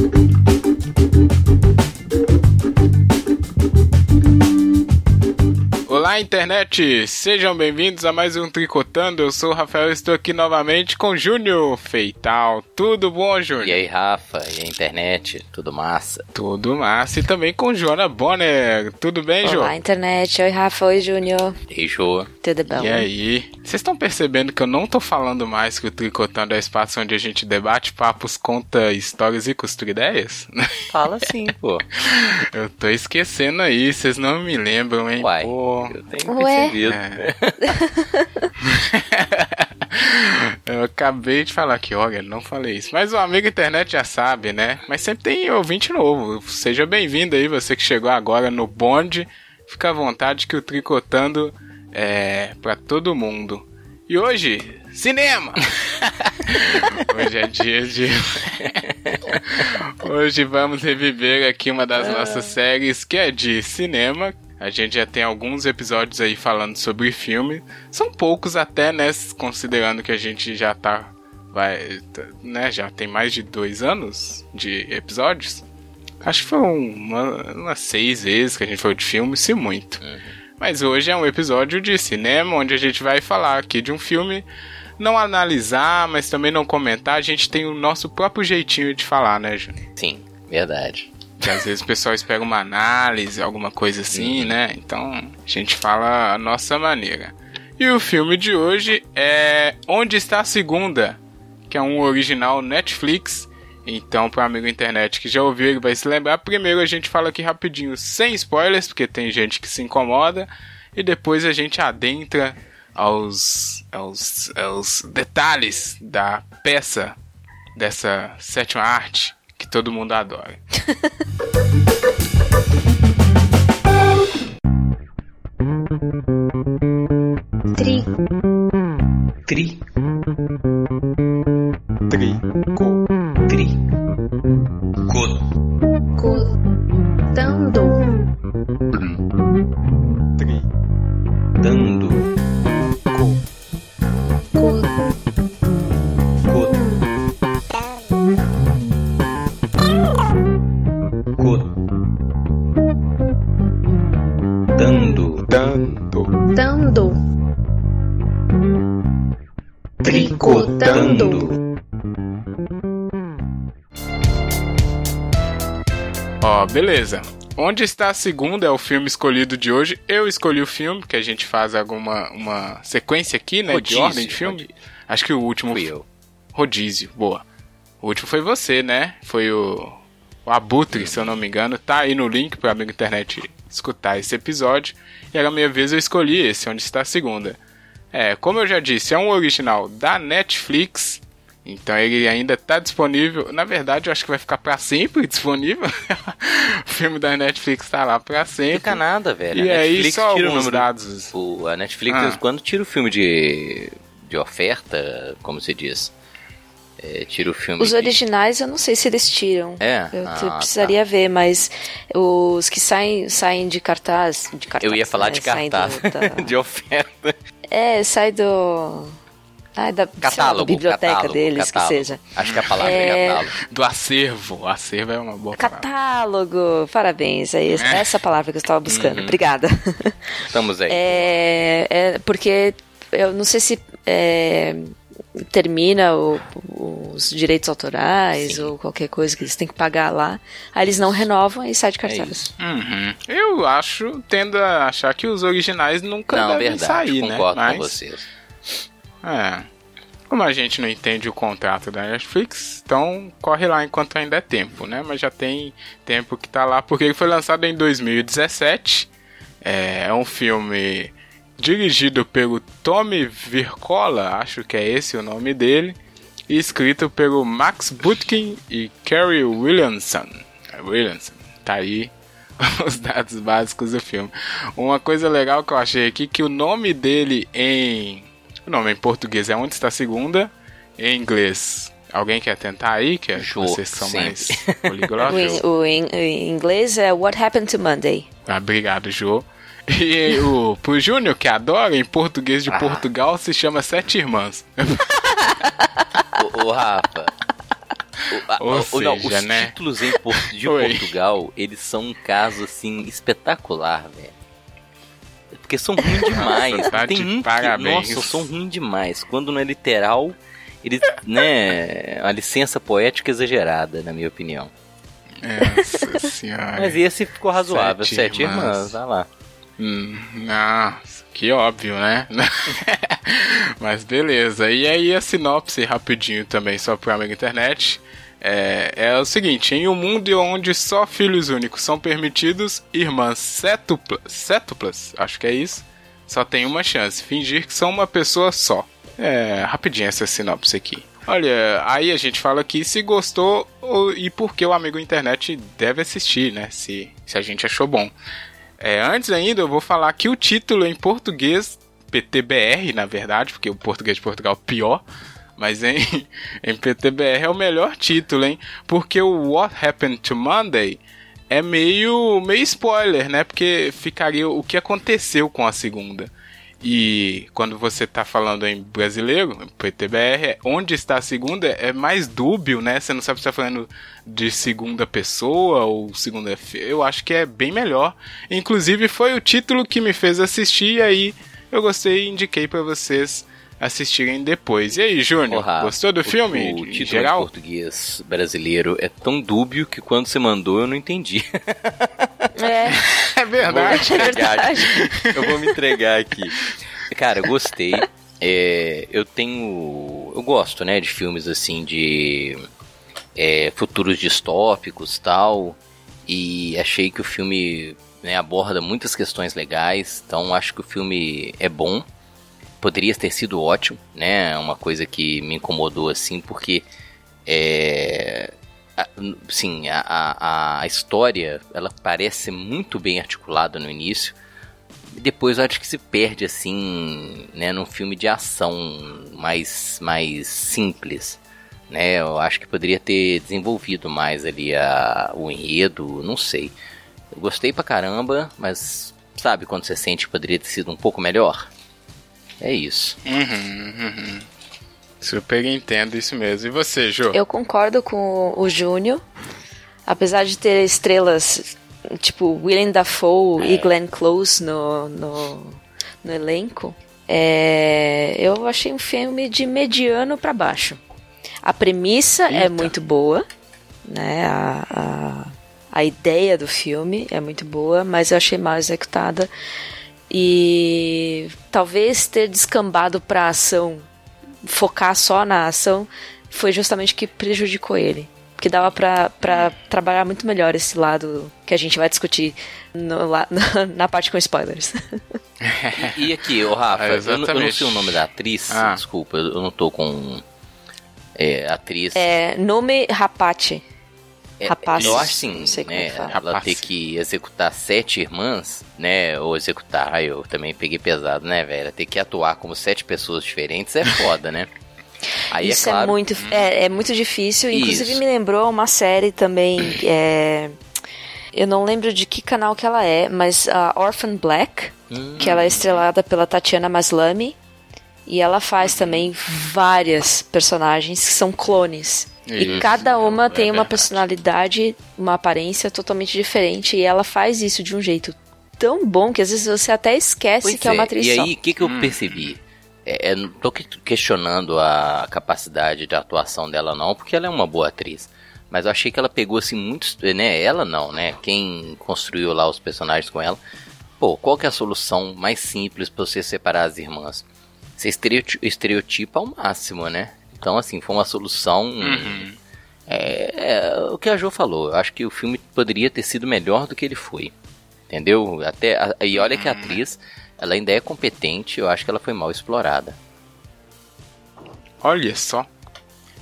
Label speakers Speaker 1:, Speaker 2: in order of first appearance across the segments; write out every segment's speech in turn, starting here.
Speaker 1: Thank you. Olá, internet! Sejam bem-vindos a mais um Tricotando. Eu sou o Rafael e estou aqui novamente com Júnior Feital. Tudo bom, Júnior?
Speaker 2: E aí, Rafa? E a internet? Tudo massa?
Speaker 1: Tudo massa. E também com Joana Bonner. Tudo bem, Jô?
Speaker 3: Olá, internet. Oi, Rafa. Oi, Júnior.
Speaker 2: E Jô?
Speaker 3: Tudo bom?
Speaker 1: E aí? Vocês estão percebendo que eu não tô falando mais que o Tricotando é espaço onde a gente debate papos, conta histórias e costura ideias?
Speaker 2: Fala sim, pô.
Speaker 1: Eu tô esquecendo aí, vocês não me lembram, hein?
Speaker 2: Uai,
Speaker 1: Pô.
Speaker 2: Tenho
Speaker 3: Ué?
Speaker 2: percebido.
Speaker 1: É. Eu acabei de falar que, olha, não falei isso. Mas o amigo internet já sabe, né? Mas sempre tem ouvinte novo. Seja bem-vindo aí, você que chegou agora no bonde. Fica à vontade que o Tricotando é pra todo mundo. E hoje, cinema! hoje é dia de. hoje vamos reviver aqui uma das nossas séries que é de cinema. A gente já tem alguns episódios aí falando sobre filme. São poucos até, né? Considerando que a gente já tá. Vai, tá, né? Já tem mais de dois anos de episódios. Acho que foi uma, umas seis vezes que a gente falou de filme, se muito. Mas hoje é um episódio de cinema onde a gente vai falar aqui de um filme, não analisar, mas também não comentar. A gente tem o nosso próprio jeitinho de falar, né, Júnior?
Speaker 2: Sim, verdade.
Speaker 1: Que às vezes o pessoal espera uma análise, alguma coisa assim, né? Então a gente fala a nossa maneira. E o filme de hoje é Onde Está a Segunda, que é um original Netflix. Então, para amigo internet que já ouviu, ele vai se lembrar. Primeiro a gente fala aqui rapidinho, sem spoilers, porque tem gente que se incomoda. E depois a gente adentra aos, aos, aos detalhes da peça, dessa sétima arte que todo mundo adora.
Speaker 3: Tri.
Speaker 4: Tri.
Speaker 1: Trico.
Speaker 4: Tri. Co.
Speaker 3: Cotando.
Speaker 1: Beleza. Onde está a segunda é o filme escolhido de hoje. Eu escolhi o filme, que a gente faz alguma uma sequência aqui, né?
Speaker 2: Rodízio,
Speaker 1: de ordem de filme.
Speaker 2: rodízio.
Speaker 1: Acho que o último
Speaker 2: Fui eu.
Speaker 1: Rodízio, boa. O último foi você, né? Foi o, o Abutre, se eu não me engano. Tá aí no link para amigo internet escutar esse episódio. E era a minha vez eu escolhi esse, onde está a segunda. É, como eu já disse, é um original da Netflix. Então ele ainda tá disponível. Na verdade, eu acho que vai ficar para sempre disponível. o filme da Netflix tá lá para sempre.
Speaker 2: Fica nada, velho.
Speaker 1: E
Speaker 2: a
Speaker 1: aí,
Speaker 2: Netflix
Speaker 1: só
Speaker 2: tira o
Speaker 1: alguns dados.
Speaker 2: O, a Netflix,
Speaker 1: Ah.
Speaker 2: quando tira o filme de, de oferta, como se diz, é, tira o filme.
Speaker 3: Os
Speaker 2: de-
Speaker 3: originais eu não sei se eles tiram.
Speaker 2: É?
Speaker 3: Eu
Speaker 2: Ah, tá.
Speaker 3: precisaria ver, mas os que saem, saem de cartaz, de cartaz.
Speaker 2: Eu ia falar
Speaker 3: né?
Speaker 2: de cartaz,
Speaker 3: do- da-
Speaker 2: de oferta.
Speaker 3: É, sai do. Ai, da, lá, da
Speaker 2: Catálogo.
Speaker 3: biblioteca
Speaker 2: catálogo,
Speaker 3: deles,
Speaker 2: catálogo.
Speaker 3: que seja.
Speaker 2: Acho que a palavra é,
Speaker 3: É.
Speaker 2: catálogo.
Speaker 1: Do acervo. O acervo é uma boa palavra.
Speaker 3: Catálogo! Parabéns, é essa, essa palavra que eu estava buscando.
Speaker 2: Uhum.
Speaker 3: Obrigada.
Speaker 2: Estamos aí.
Speaker 3: É, é porque eu não sei se é, termina o- os direitos autorais
Speaker 2: Sim.
Speaker 3: ou qualquer coisa que eles têm que pagar lá. Aí eles não renovam e sai de
Speaker 2: É
Speaker 3: cartaz.
Speaker 2: isso.
Speaker 1: Uhum. Eu acho, tendo a achar que os originais nunca
Speaker 2: Não,
Speaker 1: devem
Speaker 2: verdade,
Speaker 1: sair, né?
Speaker 2: concordo
Speaker 1: Mas,
Speaker 2: com vocês.
Speaker 1: É. Como a gente não entende o contrato da Netflix, então corre lá enquanto ainda é tempo, né? Mas já tem tempo que tá lá, porque ele foi lançado em 2017. É, é um filme dirigido pelo Tommy Vircola, acho que é esse o nome dele, e escrito pelo Max Butkin e Kerry Williamson. É, Williamson, tá aí os dados básicos do filme. Uma coisa legal que eu achei aqui que o nome dele em o nome em português é Onde está a Segunda, em inglês. Alguém quer tentar aí? Que é-
Speaker 2: Jô,
Speaker 1: vocês são mais poliglotas?
Speaker 3: O, in- o in- inglês é What Happened to Monday.
Speaker 1: Ah, obrigado, Jô. E o, pro Júnior, que adora, em português de
Speaker 2: Ah.
Speaker 1: Portugal, se chama Sete Irmãs.
Speaker 2: Ô, ô, Rafa, o- a-
Speaker 1: Ou
Speaker 2: o- não,
Speaker 1: seja,
Speaker 2: os
Speaker 1: né?
Speaker 2: títulos em de
Speaker 1: Oi.
Speaker 2: Portugal, eles são um caso, assim, espetacular, velho. Porque são ruins demais.
Speaker 1: tá
Speaker 2: Tem um que,
Speaker 1: parabéns.
Speaker 2: nossa, são ruins demais. Quando não é literal, eles, né, é uma licença poética exagerada, na minha opinião.
Speaker 1: Nossa senhora.
Speaker 2: Mas esse ficou razoável,
Speaker 1: Sete
Speaker 2: Sete,
Speaker 1: Irmãs.
Speaker 2: Irmãs, vai lá.
Speaker 1: Hum, Nossa, que óbvio, né? Mas beleza. E aí a sinopse rapidinho também, só pro amigo internet. É, é o seguinte, em um mundo onde só filhos únicos são permitidos, irmãs cétuplas, cétuplas, acho que é isso, só tem uma chance, fingir que são uma pessoa só. É, rapidinho essa sinopse aqui. Olha, aí a gente fala aqui se gostou ou- e por que o amigo internet deve assistir, né? Se, se a gente achou bom. É, antes ainda, eu vou falar que o título em português, PTBR, na verdade, porque o português de Portugal é pior, mas em, em PTBR é o melhor título, hein? Porque o What Happened to Monday é meio, meio spoiler, né? Porque ficaria o que aconteceu com a segunda. E quando você tá falando em brasileiro, PTBR, é onde está a segunda é mais dúbio, né? Você não sabe se tá falando de segunda pessoa ou segunda. Eu acho que é bem melhor. Inclusive, foi o título que me fez assistir, e aí eu gostei e indiquei pra vocês assistirem depois. E aí, Júnior, gostou do
Speaker 2: o-
Speaker 1: filme?
Speaker 2: O, título
Speaker 1: geral?
Speaker 2: português brasileiro é tão dúbio que quando você mandou eu não entendi.
Speaker 3: É,
Speaker 1: É verdade.
Speaker 3: é verdade.
Speaker 2: eu vou me entregar aqui. Cara, eu gostei. É, eu tenho. Eu gosto, né, de filmes assim de é, futuros distópicos tal. E achei que o filme né, aborda muitas questões legais. Então acho que o filme é bom. Poderia ter sido ótimo, né? Uma coisa que me incomodou assim, porque é, sim, a, a, a história ela parece muito bem articulada no início. E depois eu acho que se perde assim, né, num filme de ação mais, mais simples. Né, eu acho que poderia ter desenvolvido mais ali a, o enredo, não sei. Eu gostei pra caramba, mas sabe quando você sente que poderia ter sido um pouco melhor? É isso.
Speaker 1: Uhum, uhum. Super entendo isso mesmo. E você, Jô?
Speaker 3: Eu concordo com o Júnior. Apesar de ter estrelas tipo Willem Dafoe e Glenn Close no, no, no elenco, é, eu achei um filme de mediano pra baixo. A premissa é
Speaker 1: Eita.
Speaker 3: muito boa, né? A, a, a ideia do filme é muito boa, mas eu achei mal executada. E talvez ter descambado pra ação, focar só na ação, foi justamente o que prejudicou ele. Porque dava pra, pra trabalhar muito melhor esse lado que a gente vai discutir no na, na parte com spoilers.
Speaker 2: E, e aqui, ô Rafa,
Speaker 1: É,
Speaker 2: eu, não- eu não sei o nome da atriz,
Speaker 1: Ah.
Speaker 2: desculpa, eu eu não tô com. É, atriz.
Speaker 3: É, nome Rapate.
Speaker 2: É,
Speaker 3: Rapaz.
Speaker 2: Eu acho assim,
Speaker 3: Não sei como
Speaker 2: né?
Speaker 3: é.
Speaker 2: Ela
Speaker 1: Rapaz.
Speaker 2: ter que executar sete irmãs, né? Ou executar, ai, eu também peguei pesado, né, velho? Ter que atuar como sete pessoas diferentes é foda, né? Aí
Speaker 3: Isso
Speaker 2: é
Speaker 3: é,
Speaker 2: claro.
Speaker 3: muito, é, é muito difícil. Inclusive
Speaker 2: Isso.
Speaker 3: me lembrou uma série também. é, eu não lembro de que canal que ela é, mas a Orphan Black,
Speaker 2: Hum.
Speaker 3: que ela é estrelada pela Tatiana Maslany. E ela faz também várias personagens que são clones. E
Speaker 1: Isso,
Speaker 3: cada uma
Speaker 1: é
Speaker 3: tem uma
Speaker 1: verdade.
Speaker 3: personalidade, uma aparência totalmente diferente. E ela faz isso de um jeito tão bom que às vezes você até esquece
Speaker 2: Pois
Speaker 3: que é, uma atriz
Speaker 2: E
Speaker 3: só.
Speaker 2: aí, o que, que eu percebi? É, é, não tô que- questionando a capacidade de atuação dela, não, porque ela é uma boa atriz. Mas eu achei que ela pegou assim muitos. Né, ela não, né? Quem construiu lá os personagens com ela. Pô, qual que é a solução mais simples pra você separar as irmãs? Você estereoti- estereotipa ao máximo, né? Então, assim, foi uma solução.
Speaker 1: Uhum.
Speaker 2: É, é o que a Jo falou. Eu acho que o filme poderia ter sido melhor do que ele foi. Entendeu? Até, a- e olha que a atriz, ela ainda é competente, eu acho que ela foi mal explorada.
Speaker 1: Olha só.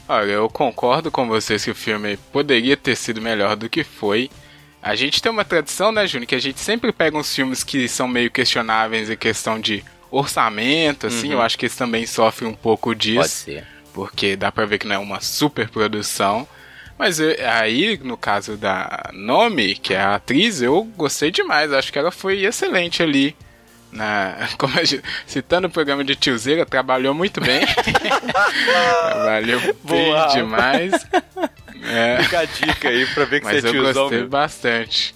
Speaker 1: Olha, eu concordo com vocês que o filme poderia ter sido melhor do que foi. A gente tem uma tradição, né, Júnior, que a gente sempre pega uns filmes que são meio questionáveis em questão de orçamento, assim.
Speaker 2: Uhum.
Speaker 1: Eu acho que eles também sofrem um pouco
Speaker 2: Pode
Speaker 1: disso,
Speaker 2: ser.
Speaker 1: Porque dá pra ver que não é uma super produção. Mas eu- aí, no caso da Nomi, que é a atriz, eu gostei demais. Acho que ela foi excelente ali. Na, como gente- citando o programa de Tiozeira, trabalhou muito bem. trabalhou bem
Speaker 2: Boa.
Speaker 1: demais. É.
Speaker 2: Fica a dica aí pra ver que
Speaker 1: Mas
Speaker 2: você é
Speaker 1: eu
Speaker 2: tiozão.
Speaker 1: gostei
Speaker 2: mesmo.
Speaker 1: bastante.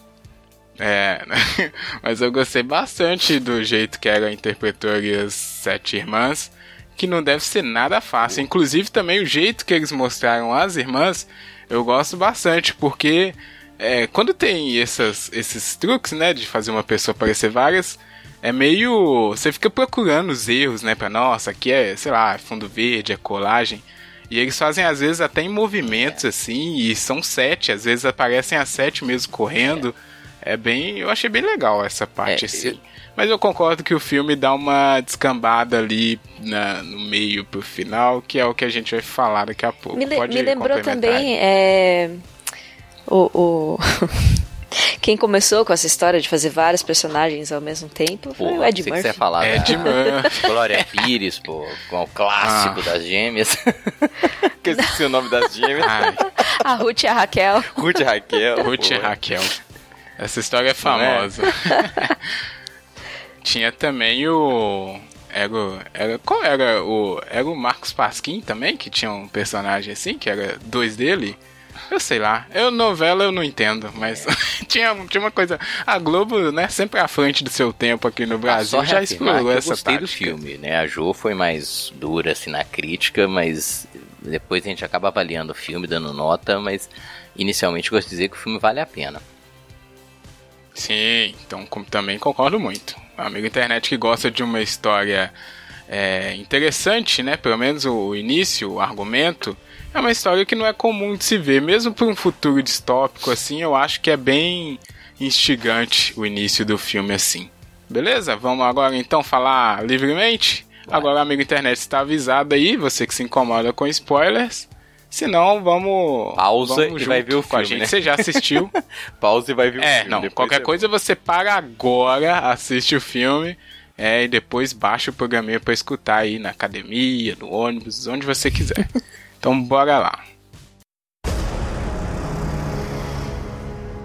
Speaker 1: É, mas eu gostei bastante do jeito que ela interpretou ali as sete irmãs, que não deve ser nada fácil. Inclusive também o jeito que eles mostraram as irmãs, eu gosto bastante, porque é, quando tem essas, esses truques, né, de fazer uma pessoa parecer várias, é meio. Você fica procurando os erros, né, pra nossa, aqui é, sei lá, fundo verde, é colagem. E eles fazem às vezes até em movimentos assim, e são sete, às vezes aparecem as sete mesmo correndo. É bem. Eu achei bem legal essa parte
Speaker 2: É,
Speaker 1: assim.
Speaker 2: eu-
Speaker 1: Mas eu concordo que o filme dá uma descambada ali na- no meio pro final, que é o que a gente vai falar daqui a pouco.
Speaker 3: Me, le-
Speaker 1: Pode
Speaker 3: me lembrou também é, o, o- quem começou com essa história de fazer vários personagens ao mesmo tempo foi
Speaker 2: Pô,
Speaker 3: o Ed
Speaker 2: sei que
Speaker 3: Murphy.
Speaker 2: você falar
Speaker 1: É
Speaker 2: da
Speaker 1: de Murphy.
Speaker 2: Glória Pires, pô, com o clássico
Speaker 1: Ah.
Speaker 2: das gêmeas. que eu esqueci o nome das gêmeas.
Speaker 1: Ai,
Speaker 3: A Ruth e a Raquel.
Speaker 2: Ruth e Raquel.
Speaker 1: Ruth e
Speaker 2: pô.
Speaker 1: Raquel. Essa história é famosa. Tinha também o. Era, o- era, qual era o. Era o Marcos Pasquim também, que tinha um personagem assim, que era dois dele. Eu sei lá. Eu, novela eu não entendo, mas tinha, tinha uma coisa. A Globo, né, sempre à frente do seu tempo aqui no
Speaker 2: Ah,
Speaker 1: Brasil,
Speaker 2: só
Speaker 1: já explorou
Speaker 2: que eu
Speaker 1: essa
Speaker 2: gostei do
Speaker 1: tática.
Speaker 2: filme, né? A Jo foi mais dura assim na crítica, mas depois a gente acaba avaliando o filme, dando nota, mas inicialmente gosto de dizer que o filme vale a pena.
Speaker 1: Sim, então também concordo muito. Amigo internet que gosta de uma história é, interessante, né? Pelo menos o início, o argumento, é uma história que não é comum de se ver. Mesmo para um futuro distópico assim, eu acho que é bem instigante o início do filme assim. Beleza? Vamos agora então falar livremente? Agora, amigo internet, está avisado aí, você que se incomoda com spoilers. Se não, vamos.
Speaker 2: Pausa
Speaker 1: vamos
Speaker 2: e vai ver o
Speaker 1: com a
Speaker 2: filme,
Speaker 1: gente.
Speaker 2: né?
Speaker 1: Você já assistiu?
Speaker 2: Pause e vai ver o
Speaker 1: É,
Speaker 2: filme.
Speaker 1: não,
Speaker 2: depois
Speaker 1: qualquer coisa você para agora, assiste o filme é, e depois baixa o programinha pra escutar aí na academia, no ônibus, onde você quiser. então bora lá.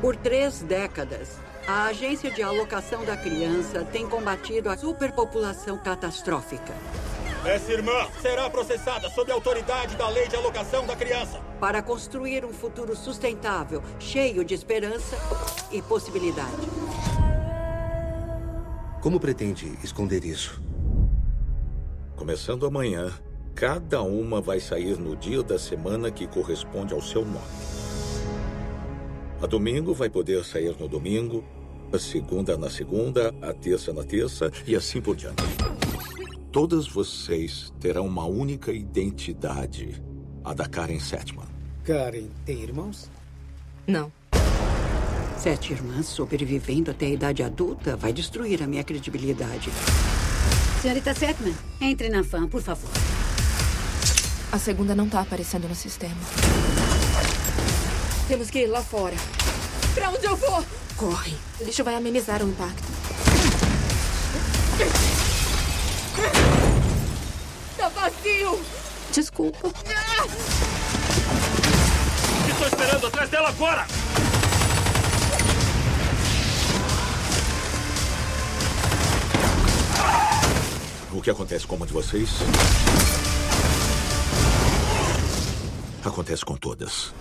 Speaker 5: Por três décadas, a Agência de Alocação da Criança tem combatido a superpopulação catastrófica.
Speaker 6: Essa irmã será processada sob a autoridade da Lei de Alocação da Criança.
Speaker 5: Para construir um futuro sustentável, cheio de esperança e possibilidade.
Speaker 7: Como pretende esconder isso?
Speaker 6: Começando amanhã, cada uma vai sair no dia da semana que corresponde ao seu nome. A domingo vai poder sair no domingo, a segunda na segunda, a terça na terça e assim por diante. Todas vocês terão uma única identidade, a da Karen Setman.
Speaker 8: Karen tem irmãos?
Speaker 9: Não.
Speaker 5: Sete irmãs sobrevivendo até a idade adulta vai destruir a minha credibilidade.
Speaker 9: Senhorita Setman, entre na fã, por favor.
Speaker 10: A segunda não tá aparecendo no sistema.
Speaker 9: Temos que ir lá fora. Pra onde eu vou?
Speaker 5: Corre.
Speaker 10: O lixo vai amenizar o impacto.
Speaker 9: Vazio!
Speaker 10: Desculpa.
Speaker 6: Estou esperando atrás dela agora! O que acontece com uma de vocês? Acontece com todas.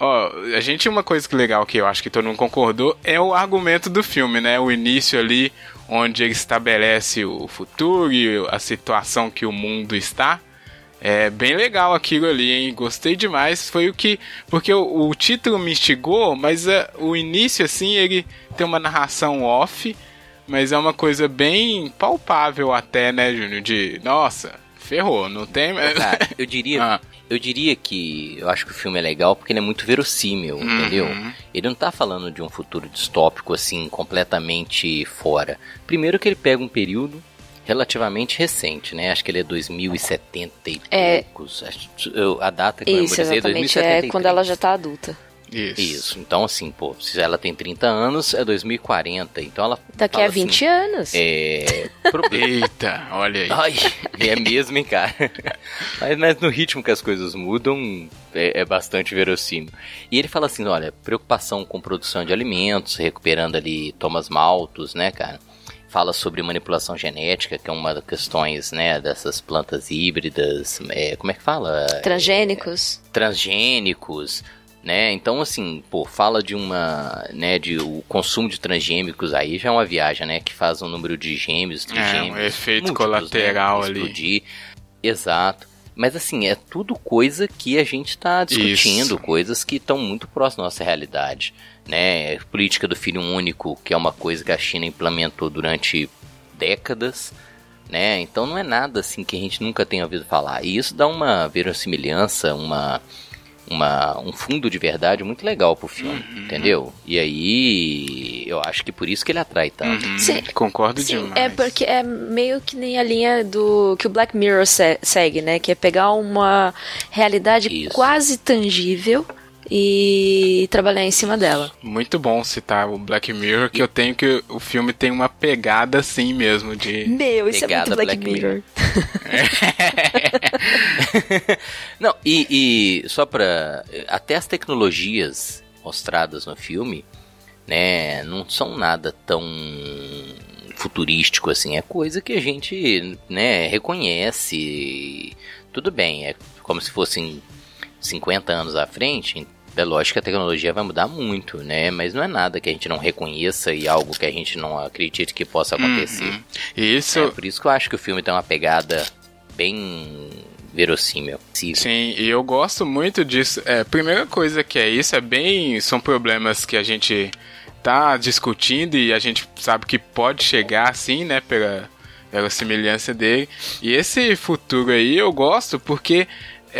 Speaker 1: Ó, a gente, uma coisa que legal que eu acho que todo mundo concordou é o argumento do filme, né? O início ali, onde ele estabelece o futuro e a situação que o mundo está. É bem legal aquilo ali, hein? Gostei demais. Foi o que. Porque o, o título me instigou, mas é, o início, assim, ele tem uma narração off, mas é uma coisa bem palpável até, né, Júnior? De. Nossa, ferrou, não tem.
Speaker 2: Cara, eu diria,
Speaker 1: Ah.
Speaker 2: eu diria que eu acho que o filme é legal porque ele é muito verossímil,
Speaker 1: Uhum.
Speaker 2: entendeu? Ele não tá falando de um futuro distópico assim completamente fora. Primeiro que ele pega um período relativamente recente, né? Acho que ele é 2070 e
Speaker 3: É.
Speaker 2: poucos. Acho- eu- a data que eu
Speaker 3: Isso,
Speaker 2: vou dizer é
Speaker 3: exatamente.
Speaker 2: 2073.
Speaker 3: É quando ela já tá adulta.
Speaker 1: Isso.
Speaker 2: Isso. Então assim, pô, se ela tem 30 anos, é 2040. Então ela
Speaker 3: Daqui
Speaker 2: fala
Speaker 3: a 20
Speaker 2: assim,
Speaker 3: anos.
Speaker 2: É. problema.
Speaker 1: Eita, olha aí.
Speaker 2: Ai, é mesmo, hein, cara. Mas, mas no ritmo que as coisas mudam, é, é bastante verossímil. E ele fala assim: olha, preocupação com produção de alimentos, recuperando ali Thomas Malthus, né, cara? fala sobre manipulação genética, que é uma das questões, né, dessas plantas híbridas, é, como é que fala?
Speaker 3: Transgênicos.
Speaker 2: É, transgênicos, né? Então, assim, pô, fala de uma, né, de o consumo de transgênicos aí já é uma viagem, né, que faz um número de gêmeos, trigêmeos,
Speaker 1: é, um efeito
Speaker 2: múltiplos,
Speaker 1: colateral
Speaker 2: né,
Speaker 1: ali.
Speaker 2: Explodir. Exato. Mas assim, é tudo coisa que a gente está discutindo,
Speaker 1: Isso.
Speaker 2: coisas que estão muito próximas da nossa realidade. Né? Política do filho único, que é uma coisa que a China implementou durante décadas. Né? Então não é nada assim que a gente nunca tenha ouvido falar. E isso dá uma verossimilhança, uma, uma, um fundo de verdade muito legal pro filme,
Speaker 1: Uhum.
Speaker 2: entendeu? E aí eu acho que por isso que ele atrai tanto.
Speaker 1: Uhum,
Speaker 3: Sim.
Speaker 1: Concordo
Speaker 3: Sim,
Speaker 1: demais.
Speaker 3: é porque é meio que nem a linha do que o Black Mirror se- segue, né? Que é pegar uma realidade
Speaker 2: Isso.
Speaker 3: quase tangível e trabalhar em cima dela.
Speaker 1: Muito bom citar o Black Mirror, que eu tenho que o filme tem uma pegada assim mesmo de
Speaker 3: Meu, isso
Speaker 2: Pegada
Speaker 3: é muito Black,
Speaker 2: Black
Speaker 3: Mirror.
Speaker 2: Não, e, e só pra. Até as tecnologias mostradas no filme, né, não são nada tão futurístico assim. É coisa que a gente, né, reconhece. Tudo bem, é como se fossem 50 anos à frente. É lógico que a tecnologia vai mudar muito, né? Mas não é nada que a gente não reconheça e algo que a gente não acredite que possa acontecer.
Speaker 1: Uhum. Isso,
Speaker 2: É por isso que eu acho que o filme tem uma pegada bem verossímil. Sim.
Speaker 1: Sim, e eu gosto muito disso. É, primeira coisa que é isso, é bem. São problemas que a gente tá discutindo e a gente sabe que pode chegar assim, né? Pela, pela semelhança dele. E esse futuro aí eu gosto porque.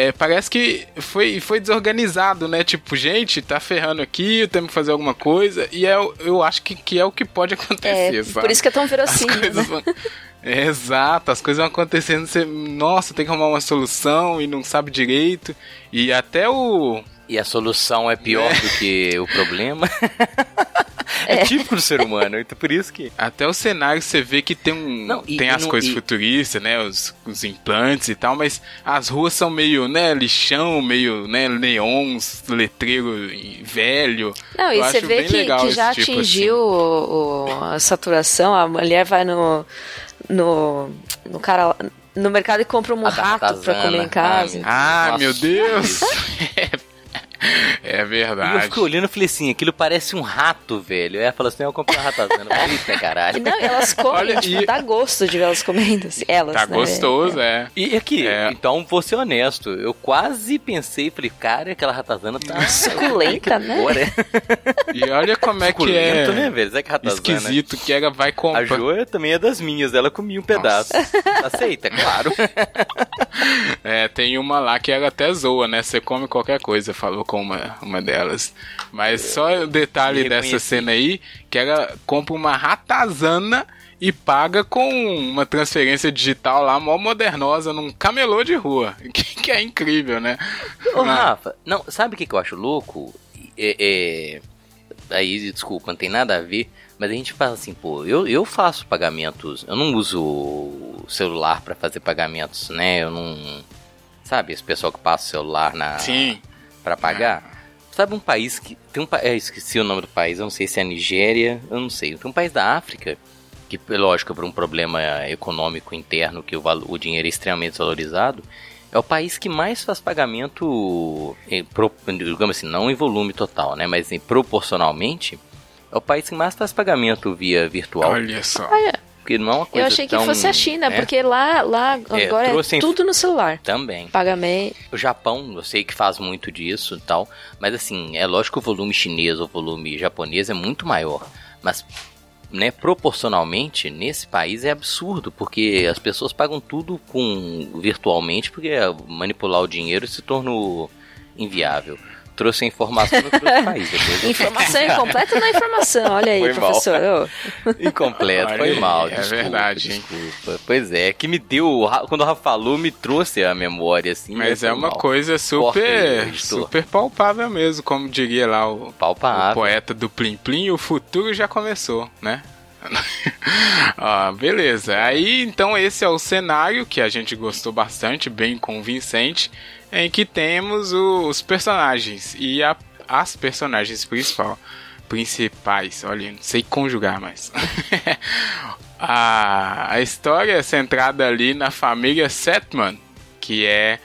Speaker 1: É, parece que foi, foi desorganizado, né? Tipo, gente, tá ferrando aqui, temos que fazer alguma coisa. E é, eu acho que, que é o que pode acontecer,
Speaker 3: É,
Speaker 1: sabe?
Speaker 3: por isso que é tão
Speaker 1: As
Speaker 3: verossímil, né?
Speaker 1: vão- É, Exato, as coisas vão acontecendo, você, nossa, tem que arrumar uma solução e não sabe direito. E até o.
Speaker 2: E a solução é pior do que o problema. é, típico do ser humano, então por isso que.
Speaker 1: Até o cenário você vê que tem um.
Speaker 2: Não, e-
Speaker 1: tem as
Speaker 2: não-
Speaker 1: coisas
Speaker 2: e-
Speaker 1: futuristas, né? Os, os implantes e tal, mas as ruas são meio, né, lixão, meio, né, neons, letreiro velho.
Speaker 3: Não, e você vê que, que já
Speaker 1: tipo,
Speaker 3: atingiu o- o- a saturação, a mulher vai no, no, no cara no mercado e compra um
Speaker 2: A
Speaker 3: rato pra comer em casa.
Speaker 1: Ah,
Speaker 2: Nossa,
Speaker 1: meu Deus!
Speaker 2: isso.
Speaker 1: é
Speaker 2: E eu
Speaker 1: verdade.
Speaker 2: fico olhando e falei assim, aquilo parece um rato, velho. Aí ela falou assim, eu comprei uma ratazana. Falei, Eita, caralho.
Speaker 3: não, e elas comem,
Speaker 1: Olha,
Speaker 3: tipo,
Speaker 1: e-
Speaker 3: dá gosto de ver elas comendo. assim, Elas,
Speaker 1: Tá
Speaker 3: né?
Speaker 1: gostoso, é.
Speaker 2: E aqui,
Speaker 1: É.
Speaker 2: então vou ser honesto, eu quase pensei, falei, cara, aquela ratazana tá
Speaker 3: Suculenta, né?
Speaker 2: Agora,
Speaker 1: E olha como é que
Speaker 2: Suculento,
Speaker 1: é.
Speaker 2: né, velho? Sabe que ratazana?
Speaker 1: Esquisito que ela vai
Speaker 2: A
Speaker 1: comprar.
Speaker 2: Joia também é das minhas, ela comia um pedaço. Aceita, claro.
Speaker 1: É, tem uma lá que ela até zoa, né? Você come qualquer coisa, falou com uma, uma delas. Mas só o detalhe dessa
Speaker 2: reconheci.
Speaker 1: cena aí, que ela compra uma ratazana e paga com uma transferência digital lá, mó modernosa, num camelô de rua. Que, que é incrível, né?
Speaker 2: Ô,
Speaker 1: Mas-
Speaker 2: Rafa, não, sabe o que, que eu acho louco? É, é- Aí, desculpa, não tem nada a ver, mas a gente fala assim, pô, eu, eu faço pagamentos, eu não uso celular pra fazer pagamentos, né? Eu não. Sabe, esse pessoal que passa o celular na.
Speaker 1: Sim.
Speaker 2: Pra pagar? Sabe um país que. Tem um país. Eu esqueci o nome do país, eu não sei se é a Nigéria, eu não sei. Tem um país da África que, lógico, por um problema econômico interno que o, valo- o dinheiro é extremamente desvalorizado, é o país que mais faz pagamento, em pro- digamos assim, não em volume total, né? Mas em, proporcionalmente, é o país que mais faz pagamento via virtual.
Speaker 1: Olha só.
Speaker 2: Porque não é uma coisa
Speaker 3: Eu achei que
Speaker 2: tão-
Speaker 3: fosse a China,
Speaker 2: é,
Speaker 3: porque lá, lá
Speaker 2: É,
Speaker 3: agora é
Speaker 2: inf-
Speaker 3: tudo no celular.
Speaker 2: Também.
Speaker 3: Pagamento.
Speaker 2: O Japão, eu sei que faz muito disso e tal, mas assim, é lógico que o volume chinês ou o volume japonês é muito maior, mas né, proporcionalmente nesse país é absurdo, porque as pessoas pagam tudo com virtualmente, porque manipular o dinheiro se tornou inviável. Trouxe informação do outro país depois.
Speaker 3: Informação incompleta na informação. Olha aí,
Speaker 2: Foi
Speaker 3: professor.
Speaker 2: Incompleto,
Speaker 1: Olha
Speaker 2: foi
Speaker 1: aí,
Speaker 2: mal.
Speaker 1: é
Speaker 2: desculpa,
Speaker 1: verdade, hein?
Speaker 2: Desculpa. Pois é, que me deu. Quando o Rafa falou, me trouxe a memória, assim.
Speaker 1: Mas é uma
Speaker 2: mal.
Speaker 1: coisa super, super palpável mesmo, como diria lá o,
Speaker 2: Palpável.
Speaker 1: o poeta do Plim Plim, o futuro já começou, né? ah, beleza. Aí então esse é o cenário que a gente gostou bastante, bem convincente, em que temos os personagens e a- as personagens principal, principais. Olha, não sei conjugar mais. a, a história é centrada ali na família Setman, que é.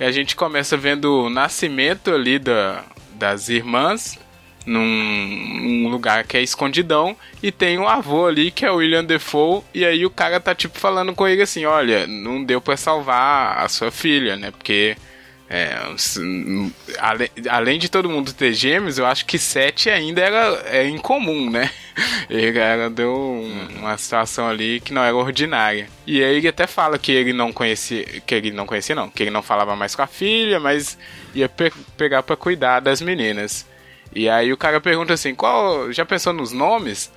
Speaker 1: A gente começa vendo o nascimento ali da, das irmãs num, num, lugar que é escondidão e tem um avô ali que é o William Defoe e aí o cara tá tipo falando com ele assim, olha, não deu para salvar a sua filha, né? Porque é, além, além de todo mundo ter gêmeos, eu acho que sete ainda era é incomum, né? Ele era, deu um, uma situação ali que não era ordinária. E aí ele até fala que ele não conhecia, que ele não conhecia não, que ele não falava mais com a filha, mas ia pe pegar para cuidar das meninas. E aí o cara pergunta assim, qual, já pensou nos nomes?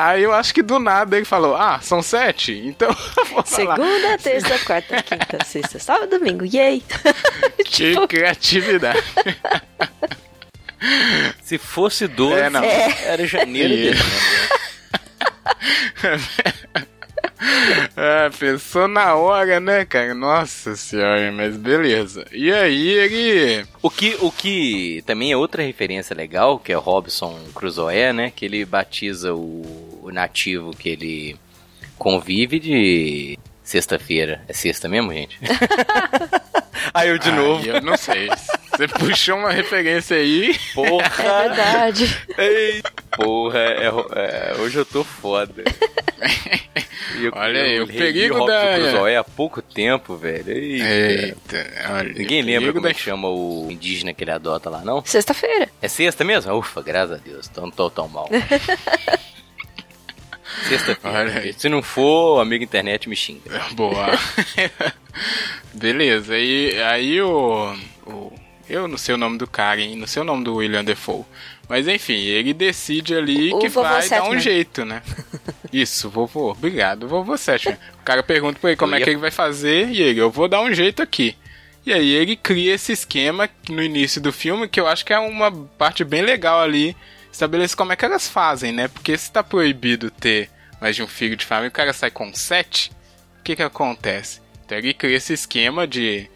Speaker 1: Aí eu acho que do nada ele falou: Ah, são sete? Então.
Speaker 3: Segunda, terça, quarta, quinta, sexta, sábado, domingo. Yay!
Speaker 1: que tipo... criatividade.
Speaker 2: Se fosse 12, é, é. era janeiro e dezembro.
Speaker 1: é, pensou na hora, né, cara? Nossa senhora, mas beleza. E aí ele.
Speaker 2: O que, o que também é outra referência legal, que é o Robson Crusoe, né? Que ele batiza o, o nativo que ele convive de sexta-feira. É sexta mesmo, gente? aí eu de novo.
Speaker 1: Eu não sei. Você puxou uma referência aí.
Speaker 2: Porra!
Speaker 3: É verdade.
Speaker 2: Ei, porra, é, é, hoje eu tô foda.
Speaker 1: Eu, olha aí, o perigo da.
Speaker 2: Crusoe há pouco tempo, velho. Eita,
Speaker 1: Eita
Speaker 2: olha, Ninguém lembra como da... chama o indígena que ele adota lá, não?
Speaker 3: Sexta-feira.
Speaker 2: É sexta mesmo? Ufa, graças a Deus. Então não tô tão mal. Sexta-feira. Se não for, amigo internet me xinga.
Speaker 1: Boa. Beleza, e aí o, o. Eu não sei o nome do cara, hein? Não sei o nome do William Defoe. Mas enfim, ele decide ali o que vai dar um jeito, né? Isso, vovô. Obrigado, vovô Sétimo. O cara pergunta pra ele como é que ele vai fazer e ele, eu vou dar um jeito aqui. E aí ele cria esse esquema no início do filme que eu acho que é uma parte bem legal ali. Estabelece como é que elas fazem, né? Porque se tá proibido ter mais de um filho de família, o cara sai com sete, o que que acontece? Então ele cria esse esquema de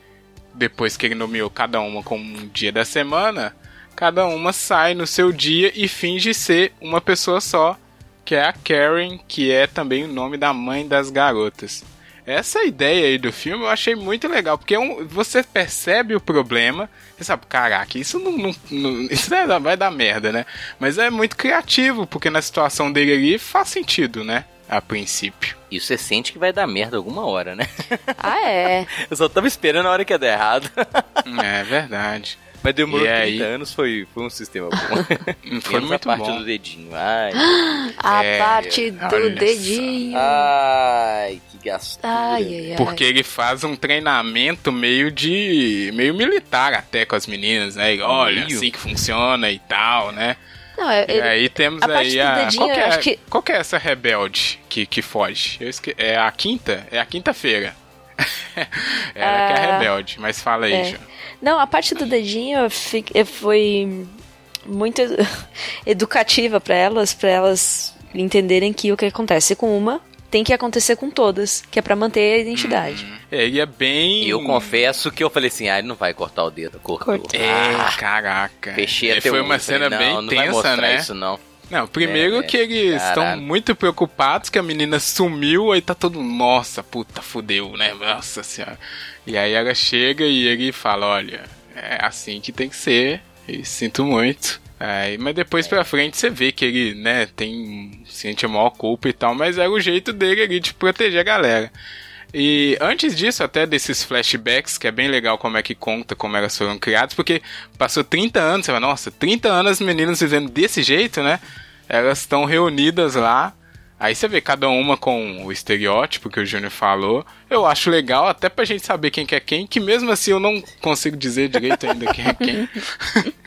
Speaker 1: depois que ele nomeou cada uma como um dia da semana, cada uma sai no seu dia e finge ser uma pessoa só, que é a Karen, que é também o nome da mãe das garotas. Essa ideia aí do filme eu achei muito legal, porque é você percebe o problema, você sabe, caraca, isso não, não, não isso vai dar merda, né? Mas é muito criativo, porque na situação dele ali faz sentido, né? A princípio.
Speaker 2: E você sente que vai dar merda alguma hora, né?
Speaker 3: Ah, é.
Speaker 2: eu só tava esperando a hora que ia dar errado.
Speaker 1: é verdade.
Speaker 2: Mas demorou
Speaker 1: E
Speaker 2: 30
Speaker 1: aí?
Speaker 2: anos, foi, foi um sistema bom.
Speaker 1: Foi
Speaker 2: Menos
Speaker 1: muito
Speaker 2: a parte
Speaker 1: bom.
Speaker 2: do dedinho. Ai,
Speaker 3: A
Speaker 1: É,
Speaker 3: parte do
Speaker 1: só.
Speaker 3: dedinho.
Speaker 2: ai que gastura.
Speaker 3: Ai, ai, ai.
Speaker 1: Porque ele faz um treinamento meio de. meio militar até com as meninas, né? E, Olha,
Speaker 2: Meio?
Speaker 1: assim que funciona e tal, né?
Speaker 3: Não, é,
Speaker 1: E
Speaker 3: ele-
Speaker 1: aí temos
Speaker 3: a
Speaker 1: aí a.
Speaker 3: dedinho,
Speaker 1: Qual que, é,
Speaker 3: acho que-
Speaker 1: qual que é essa rebelde que, que foge? Eu esque... É a quinta? É a quinta-feira. Ela que é a
Speaker 3: Ah,
Speaker 1: rebelde, mas fala aí,
Speaker 3: é.
Speaker 1: Ju.
Speaker 3: Não, a parte do dedinho foi muito educativa pra elas, pra elas entenderem que o que acontece com uma tem que acontecer com todas, que é pra manter a identidade.
Speaker 1: É, ele é bem.
Speaker 2: E eu confesso que eu falei assim, ah, ele não vai cortar o dedo. Cortou.
Speaker 3: Cortou.
Speaker 1: É,
Speaker 2: Ah,
Speaker 1: caraca.
Speaker 2: fechei
Speaker 1: É,
Speaker 2: até
Speaker 1: Foi
Speaker 2: o
Speaker 1: uma cena
Speaker 2: falei, não,
Speaker 1: bem
Speaker 2: não vai
Speaker 1: tensa,
Speaker 2: mostrar
Speaker 1: né?
Speaker 2: isso não.
Speaker 1: Não, primeiro
Speaker 2: É,
Speaker 1: que eles
Speaker 2: caralho.
Speaker 1: estão muito preocupados que a menina sumiu, aí tá todo, nossa, puta, fudeu, né? Nossa senhora. E aí ela chega e ele fala, olha, é assim que tem que ser, e sinto muito. Aí, mas depois pra frente você vê que ele, né, tem, sente a maior culpa e tal, mas era o jeito dele ali de proteger a galera. E antes disso, até desses flashbacks, que é bem legal como é que conta como elas foram criadas, porque passou 30 anos, você fala, nossa, 30 anos as meninas vivendo desse jeito, né? Elas estão reunidas lá. Aí você vê cada uma com o estereótipo que o Júnior falou. Eu acho legal, até pra gente saber quem que é quem, que mesmo assim eu não consigo dizer direito ainda quem é quem.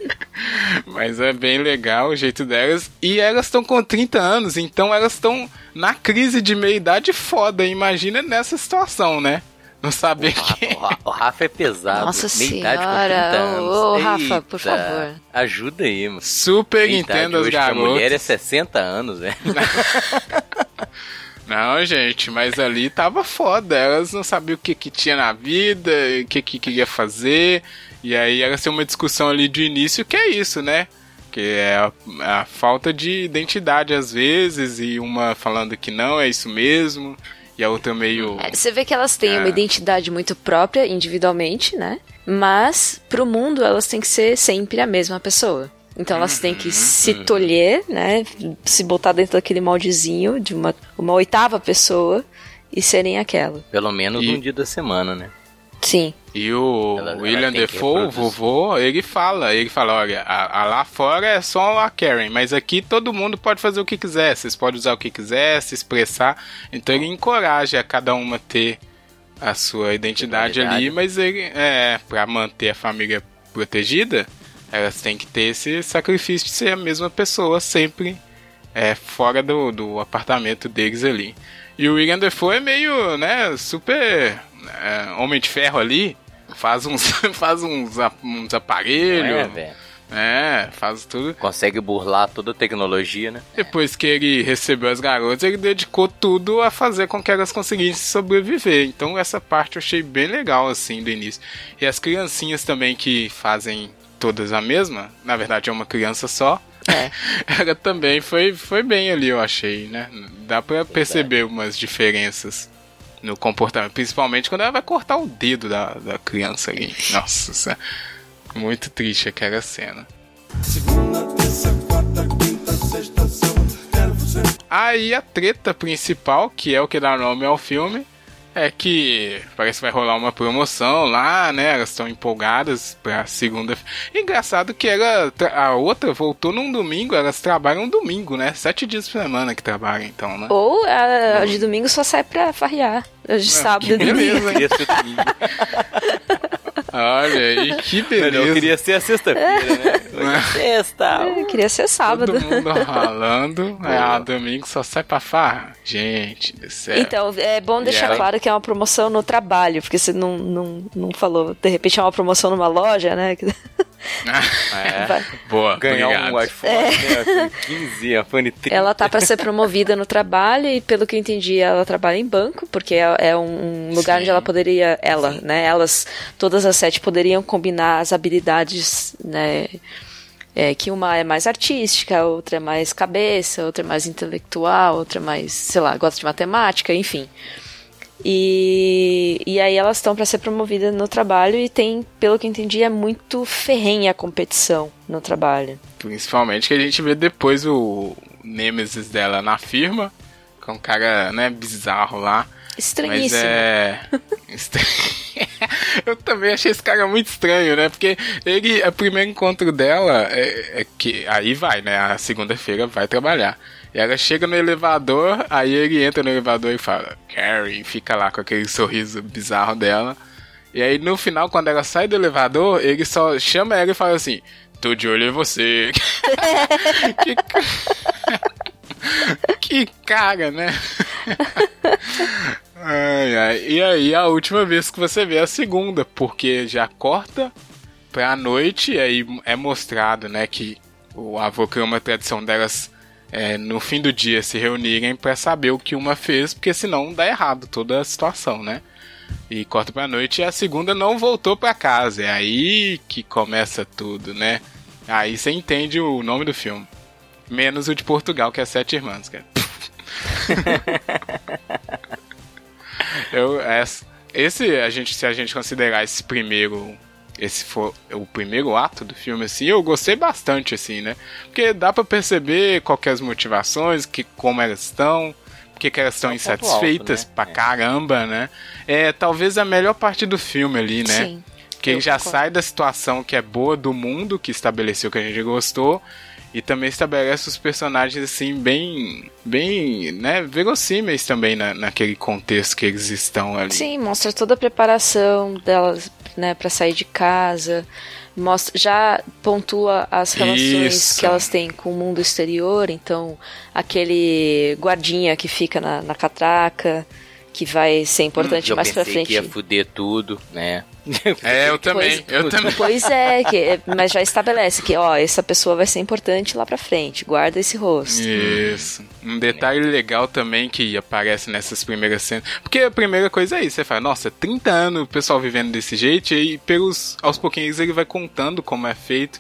Speaker 1: Mas é bem legal o jeito delas. E elas estão com 30 anos, então elas estão na crise de meia-idade foda. Imagina nessa situação, né? Não saber
Speaker 2: O Rafa,
Speaker 1: quem.
Speaker 2: o Ra- o Rafa é pesado.
Speaker 3: Nossa
Speaker 2: meia idade com
Speaker 3: senhora,
Speaker 2: 30 anos.
Speaker 3: ô, Rafa, por favor.
Speaker 2: Ajuda aí, mano.
Speaker 1: Super
Speaker 2: Meia
Speaker 1: as
Speaker 2: hoje pra mulher é
Speaker 1: garotas.
Speaker 2: 60 anos, velho.
Speaker 1: Não, gente, mas ali tava foda. Elas não sabiam o que, que tinha na vida, o que, que queria fazer. E aí era ser uma discussão ali de início que é isso, né? Que é a, a falta de identidade às vezes, e uma falando que não, é isso mesmo, e a outra meio.
Speaker 3: É, você vê que elas têm
Speaker 1: É.
Speaker 3: uma identidade muito própria, individualmente, né? Mas, pro mundo, elas têm que ser sempre a mesma pessoa. Então elas têm que se tolher, né? Se botar dentro daquele moldezinho de uma, uma oitava pessoa e serem aquela.
Speaker 2: Pelo menos
Speaker 1: E-
Speaker 2: um dia da semana, né?
Speaker 3: Sim.
Speaker 1: E o
Speaker 2: Ela-
Speaker 1: William Defoe, o vovô, ele fala, ele fala, olha, a, a lá fora é só a Karen, mas aqui todo mundo pode fazer o que quiser, vocês podem usar o que quiser, se expressar. Então ele encoraja cada uma ter a sua identidade ali, mas ele é para manter a família protegida, elas têm que ter esse sacrifício de ser a mesma pessoa sempre é, fora do, do apartamento deles ali. E o William Defoe é meio, né, super é, homem de ferro ali, faz uns, faz uns, uns
Speaker 2: é,
Speaker 1: aparelhos,
Speaker 2: velho?
Speaker 1: é, faz tudo.
Speaker 2: Consegue burlar toda a tecnologia, né?
Speaker 1: Depois que ele recebeu as garotas, ele dedicou tudo a fazer com que elas conseguissem sobreviver. Então essa parte eu achei bem legal assim do início. E as criancinhas também que fazem todas a mesma, na verdade é uma criança só.
Speaker 3: É.
Speaker 1: Ela também foi, foi bem ali, eu achei, né? Dá pra perceber umas diferenças no comportamento, principalmente quando ela vai cortar o dedo da, da criança ali. Nossa, isso é muito triste aquela cena. Aí a treta principal, que é o que dá nome ao filme, é que parece que vai rolar uma promoção lá, né? Elas estão empolgadas pra segunda. Engraçado que ela, a outra voltou num domingo, elas trabalham um domingo, né? Sete dias por semana que trabalham, então, né?
Speaker 3: Ou a, a de domingo só sai pra farrear. A de sábado e domingo.
Speaker 1: beleza, hein? Olha aí, que beleza.
Speaker 2: Eu queria ser a sexta-feira, né? É sexta.
Speaker 3: É, queria ser sábado.
Speaker 1: Todo mundo ralando, é, a domingo só sai pra farra. Gente do céu.
Speaker 3: Então, é bom deixar
Speaker 1: ela-
Speaker 3: claro que é uma promoção no trabalho, porque você não, não, não falou, de repente é uma promoção numa loja, né?
Speaker 2: É.
Speaker 1: Boa,
Speaker 2: Ganhar
Speaker 1: obrigado.
Speaker 2: um iPhone, né? 15, iPhone 30.
Speaker 3: Ela tá pra ser promovida no trabalho e, pelo que eu entendi, ela trabalha em banco, porque é, é um lugar
Speaker 1: Sim.
Speaker 3: onde ela poderia, ela, né? Elas, todas as sete poderiam combinar as habilidades, né? É, que uma é mais artística, outra é mais cabeça, outra é mais intelectual, outra é mais, sei lá, gosta de matemática, enfim. E, e aí elas estão para ser promovidas no trabalho e tem, pelo que eu entendi, é muito ferrenha a competição no trabalho.
Speaker 1: Principalmente que a gente vê depois o Nemesis dela na firma, com um cara, né, bizarro lá. Mas
Speaker 3: Estranhíssimo.
Speaker 1: é. estra- Eu também achei esse cara muito estranho, né? Porque ele, o primeiro encontro dela é, é que. Aí vai, né? A segunda-feira vai trabalhar. E ela chega no elevador, aí ele entra no elevador e fala, Carrie, fica lá com aquele sorriso bizarro dela. E aí no final, quando ela sai do elevador, ele só chama ela e fala assim: Tô de olho em você. que, que cara, né? Ai, ai. E aí a última vez que você vê é a segunda, porque já corta pra noite e aí é mostrado, né, que o avô criou uma tradição delas é, no fim do dia se reunirem pra saber o que uma fez, porque senão dá errado toda a situação, né? E corta pra noite e a segunda não voltou pra casa. É aí que começa tudo, né? Aí você entende o nome do filme. Menos o de Portugal, que é Sete Irmãs, cara. Eu, esse, a gente, se a gente considerar esse primeiro, esse for o primeiro ato do filme, assim, eu gostei bastante, assim, né? Porque dá pra perceber quais que é as motivações, que, como elas estão, porque que elas estão
Speaker 2: É um
Speaker 1: insatisfeitas
Speaker 2: alto, né?
Speaker 1: pra caramba, né? É talvez a melhor parte do filme ali, né?
Speaker 3: Sim.
Speaker 1: Que ele já
Speaker 3: concordo.
Speaker 1: sai da situação que é boa do mundo, que estabeleceu que a gente gostou, e também estabelece os personagens assim bem, bem, né, verossímeis também na, naquele contexto que eles estão ali.
Speaker 3: Sim, mostra toda a preparação delas, né, para sair de casa. Mostra, já pontua as relações
Speaker 1: Isso.
Speaker 3: que elas têm com o mundo exterior. Então, aquele guardinha que fica na, na catraca, que vai ser importante
Speaker 2: eu
Speaker 3: mais
Speaker 2: pensei
Speaker 3: frente.
Speaker 2: que ia fuder tudo, né?
Speaker 1: É, eu também,
Speaker 3: Pois-
Speaker 1: eu também.
Speaker 3: Pois é, que, mas já estabelece que, ó, essa pessoa vai ser importante lá pra frente. Guarda esse rosto.
Speaker 1: Isso. Um detalhe legal também que aparece nessas primeiras cenas. Porque a primeira coisa é isso, você fala, nossa, 30 anos o pessoal vivendo desse jeito, e pelos, aos pouquinhos ele vai contando como é feito.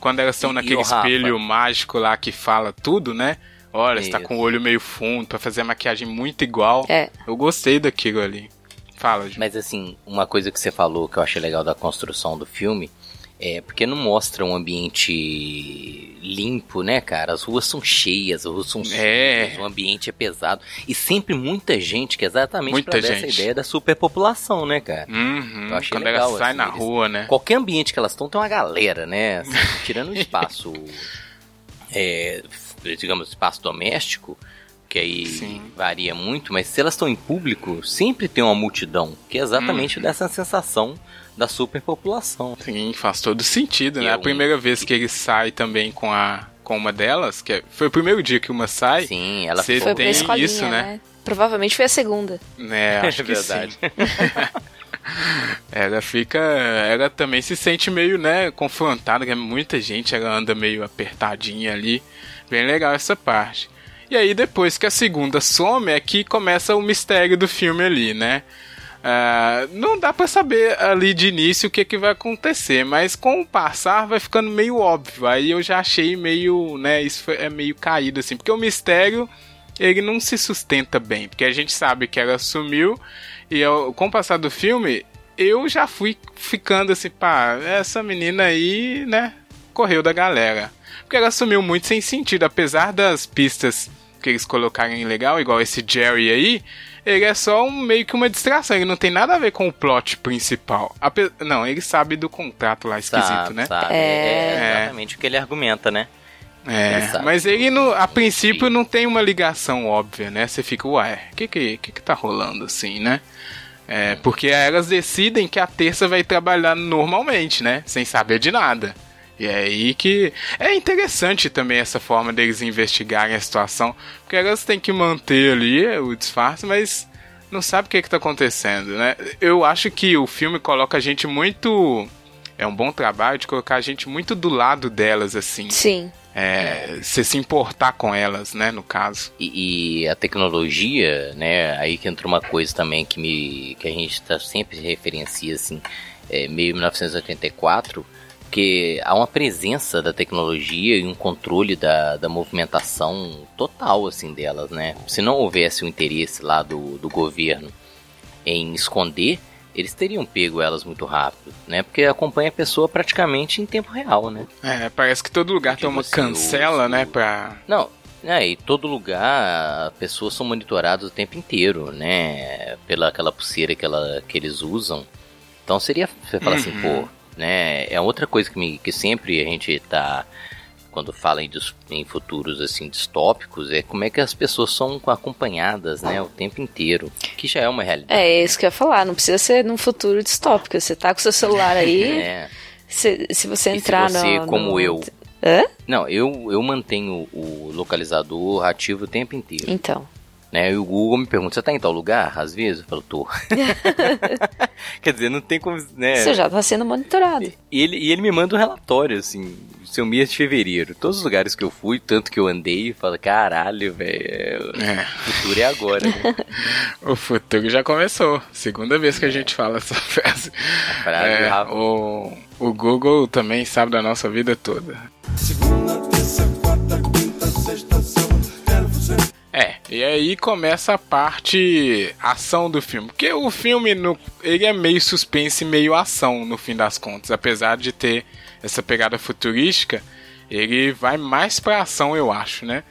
Speaker 1: quando elas estão naquele
Speaker 2: Rafa?
Speaker 1: espelho mágico lá que fala tudo, né? Olha, você tá com o olho meio fundo pra fazer a maquiagem muito igual.
Speaker 3: É.
Speaker 1: Eu gostei daquilo ali. Fala, Ju.
Speaker 2: Mas assim, uma coisa que você falou que eu achei legal da construção do filme é porque não mostra um ambiente limpo, né, cara? As ruas são cheias, as ruas são
Speaker 1: É.
Speaker 2: sujas, o ambiente é pesado. E sempre muita gente, que é exatamente
Speaker 1: Muita
Speaker 2: pra dar essa
Speaker 1: gente.
Speaker 2: ideia da superpopulação, né, cara?
Speaker 1: Uhum,
Speaker 2: Eu achei
Speaker 1: quando
Speaker 2: legal,
Speaker 1: elas saem
Speaker 2: assim,
Speaker 1: na
Speaker 2: eles-
Speaker 1: rua, né?
Speaker 2: Qualquer ambiente que elas estão tem uma galera, né? Assim, tirando o espaço, é, digamos, espaço doméstico, que aí
Speaker 1: Sim.
Speaker 2: varia muito, mas se elas estão em público, sempre tem uma multidão, que é exatamente
Speaker 1: Uhum.
Speaker 2: dessa sensação da superpopulação.
Speaker 1: Sim, faz todo sentido, né?
Speaker 2: é
Speaker 1: A
Speaker 2: um-
Speaker 1: primeira vez que ele sai também com a com uma delas, que é- foi o primeiro dia que uma sai,
Speaker 2: Sim, ela
Speaker 3: Foi pra
Speaker 1: tem
Speaker 3: escolinha,
Speaker 1: isso, né?
Speaker 3: né? Provavelmente foi a segunda.
Speaker 1: né? Acho
Speaker 2: É
Speaker 1: que
Speaker 2: verdade.
Speaker 1: sim. ela fica, ela também se sente meio, né, confrontada, que é muita gente, ela anda meio apertadinha ali. Bem legal essa parte. E aí depois que a segunda some é que começa o mistério do filme ali, né? Ah, não dá pra saber ali de início o que, que vai acontecer, mas com o passar vai ficando meio óbvio. Aí eu já achei meio, né, isso foi- é meio caído assim, porque o mistério ele não se sustenta bem, porque a gente sabe que ela sumiu e eu, com o passar do filme eu já fui ficando assim, pá, essa menina aí, né, correu da galera. Porque ela sumiu muito sem sentido, apesar das pistas que eles colocarem legal, igual esse Jerry aí, ele é só um, meio que uma distração, ele não tem nada a ver com o plot principal. Ape- não, ele sabe do contrato lá esquisito,
Speaker 2: Sabe,
Speaker 1: né?
Speaker 2: sabe.
Speaker 3: É.
Speaker 2: É exatamente o que ele argumenta, né?
Speaker 1: É,
Speaker 2: Ele
Speaker 1: mas ele no, a princípio não tem uma ligação óbvia, né? Você fica, ué, o que que, que que tá rolando assim, né? É, porque elas decidem que a terça vai trabalhar normalmente, né? Sem saber de nada. E é aí que. É interessante também essa forma deles investigarem a situação. Porque elas têm que manter ali o disfarce, mas não sabe o que, que tá acontecendo, né? Eu acho que o filme coloca a gente muito. É um bom trabalho de colocar a gente muito do lado delas, assim.
Speaker 3: Sim.
Speaker 1: É, você se importar com elas, né, no caso.
Speaker 2: E, e a tecnologia, né? Aí que entra uma coisa também que me que a gente tá sempre referencia assim, é, meio 1984, que há uma presença da tecnologia e um controle da, da movimentação total assim delas, né? Se não houvesse o interesse lá do, do governo em esconder, eles teriam pego elas muito rápido, né? Porque acompanha a pessoa praticamente em tempo real, né?
Speaker 1: É, parece que todo lugar tem uma
Speaker 2: assim,
Speaker 1: cancela, né, pra...
Speaker 2: Não, é, e todo lugar, pessoas são monitoradas o tempo inteiro, né? Pela aquela pulseira que, ela, que eles usam. Então seria, você fala assim,
Speaker 1: Uhum.
Speaker 2: pô, né? É outra coisa que, me, que sempre a gente tá, quando fala em, em futuros assim distópicos, é como é que as pessoas são acompanhadas, né? O tempo inteiro, que já é uma realidade.
Speaker 3: É isso que eu ia falar. Não precisa ser num futuro distópico. Você tá com seu celular aí.
Speaker 2: É.
Speaker 3: se, se você
Speaker 2: E se
Speaker 3: entrar
Speaker 2: você,
Speaker 3: no.
Speaker 2: como
Speaker 3: no-
Speaker 2: eu,
Speaker 3: Hã?
Speaker 2: Não, eu, eu mantenho o localizador ativo o tempo inteiro.
Speaker 3: Então.
Speaker 2: Né? E o Google me pergunta, você tá em tal lugar? Às vezes eu falo, tô. Quer dizer, não tem como. Né?
Speaker 3: Você já tá sendo monitorado.
Speaker 2: E ele, e ele me manda um relatório, assim, seu mês de fevereiro. Todos os lugares que eu fui, tanto que eu andei, fala, caralho, velho,
Speaker 1: É,
Speaker 2: o futuro é agora. né?
Speaker 1: o futuro já começou. Segunda vez que a gente fala essa frase.
Speaker 2: A frase
Speaker 1: É, o, o Google também sabe da nossa vida toda. É, e aí começa a parte ação do filme. Porque o filme, no, ele é meio suspense e meio ação, no fim das contas. Apesar de ter essa pegada futurística, ele vai mais pra ação, eu acho, né?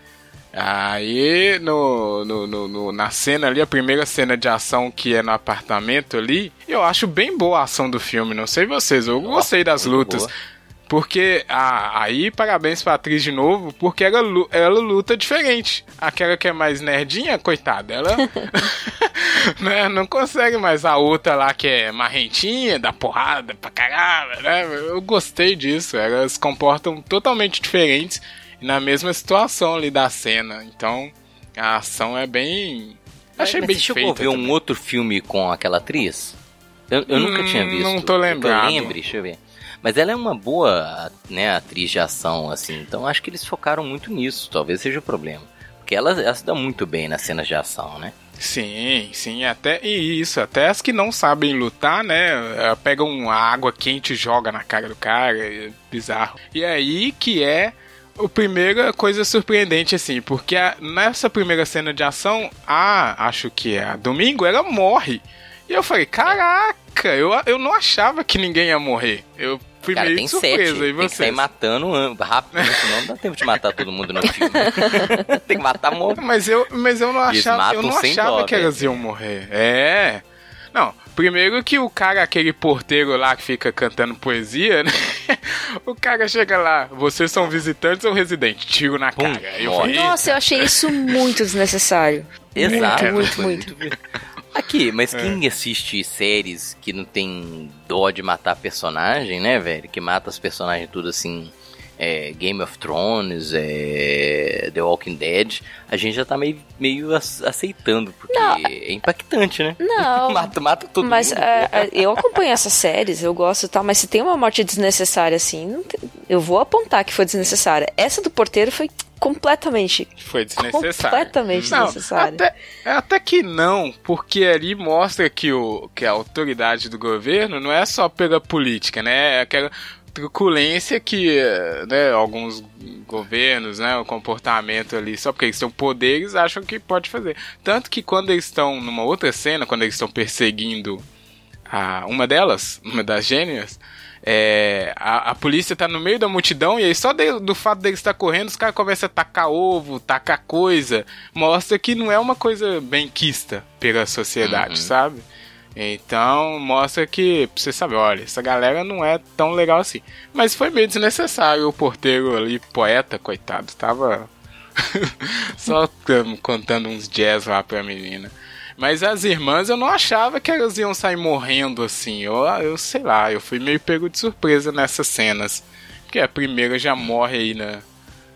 Speaker 1: Aí, no, no, no- na cena ali, a primeira cena de ação que é no apartamento ali, eu acho bem boa a ação do filme. Não sei vocês, eu gostei das lutas.
Speaker 2: boa.
Speaker 1: Porque ah, aí, parabéns pra atriz de novo, porque ela, ela luta diferente. Aquela que é mais nerdinha, coitada, ela né, não consegue mais a outra lá que é marrentinha, dá porrada pra caralho, né? Eu gostei disso, elas se comportam totalmente diferentes e na mesma situação ali da cena. Então, a ação é bem. Achei
Speaker 2: Mas
Speaker 1: bem
Speaker 2: você chegou
Speaker 1: feita.
Speaker 2: a ver um outro filme com aquela atriz? Eu, eu nunca
Speaker 1: Hum,
Speaker 2: tinha visto.
Speaker 1: não tô lembrado.
Speaker 2: Lembre, deixa eu ver. Mas ela é uma boa né, atriz de ação, assim. Então acho que eles focaram muito nisso. Talvez seja o problema. Porque ela, ela se dá muito bem nas cenas de ação, né?
Speaker 1: Sim, sim, até e isso, até as que não sabem lutar, né? Pegam uma água quente e joga na cara do cara, é bizarro. E aí que é a primeira coisa surpreendente, assim, porque a- nessa primeira cena de ação, a, acho que é a Domingo, ela morre. E eu falei, caraca, eu, eu não achava que ninguém ia morrer. Eu fui
Speaker 2: Cara,
Speaker 1: meio
Speaker 2: tem
Speaker 1: surpresa,
Speaker 2: sete.
Speaker 1: e
Speaker 2: Tem que sair
Speaker 1: vocês?
Speaker 2: matando an- rápido, né? senão não dá tempo de matar todo mundo no filme. tem que matar morto.
Speaker 1: Mas eu, mas eu não achava, eu não achava
Speaker 2: dó,
Speaker 1: que elas iam morrer. É. Não, primeiro que o cara, aquele porteiro lá que fica cantando poesia, né? O cara chega lá, vocês são visitantes ou residentes? Tiro na cara. Aí eu falei,
Speaker 3: Nossa, eu achei isso muito desnecessário.
Speaker 2: Exato.
Speaker 3: Muito,
Speaker 2: foi
Speaker 3: muito, muito.
Speaker 2: Aqui, mas
Speaker 1: É.
Speaker 2: quem assiste séries que não tem dó de matar personagem, né, velho? Que mata os personagens tudo assim. é, Game of Thrones, é, The Walking Dead, a gente já tá meio, meio ace- aceitando, porque é impactante, né?
Speaker 3: Não.
Speaker 2: mata, mata todo
Speaker 3: mas
Speaker 2: mundo.
Speaker 3: é, é, eu acompanho essas séries, eu gosto e tal, mas se tem uma morte desnecessária assim, não tem- eu vou apontar que foi desnecessária. Essa do porteiro foi completamente.
Speaker 1: Foi desnecessário.
Speaker 3: Completamente
Speaker 1: Não,
Speaker 3: desnecessário.
Speaker 1: Até, até que não, porque ali mostra que, o, que a autoridade do governo não é só pela política, né? É aquela truculência que né, alguns governos, né, o comportamento ali, só porque eles têm poderes, acham que pode fazer. Tanto que quando eles estão numa outra cena, quando eles estão perseguindo a, uma delas, uma das gêmeas, é, a, a polícia tá no meio da multidão e aí só de- do fato deles estar correndo, os caras começam a tacar ovo, tacar coisa. Mostra que não é uma coisa bem quista pela sociedade, sabe? Então mostra que, pra você saber, olha, essa galera não é tão legal assim. Mas foi meio desnecessário o porteiro ali, poeta, coitado, tava só contando uns jazz lá pra menina. Mas as irmãs eu não achava que elas iam sair morrendo assim. Eu, eu sei lá, eu fui meio pego de surpresa nessas cenas. Porque a primeira já morre aí na,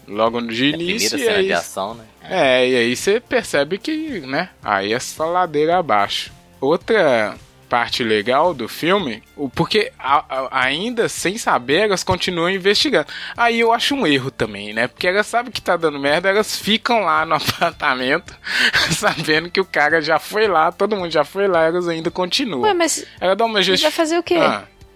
Speaker 1: logo de
Speaker 2: Primeira
Speaker 1: início. e
Speaker 2: cena de ação, né?
Speaker 1: é, e aí você percebe que, né, aí é só ladeira abaixo. Outra parte legal do filme, o- porque a- a- ainda sem saber, elas continuam investigando. Aí eu acho um erro também, né? Porque elas sabem que tá dando merda, elas ficam lá no apartamento, sabendo que o cara já foi lá, todo mundo já foi lá, elas ainda continuam.
Speaker 3: Ué, mas
Speaker 1: Ela dá uma
Speaker 3: vai
Speaker 1: justificação.
Speaker 3: fazer o quê?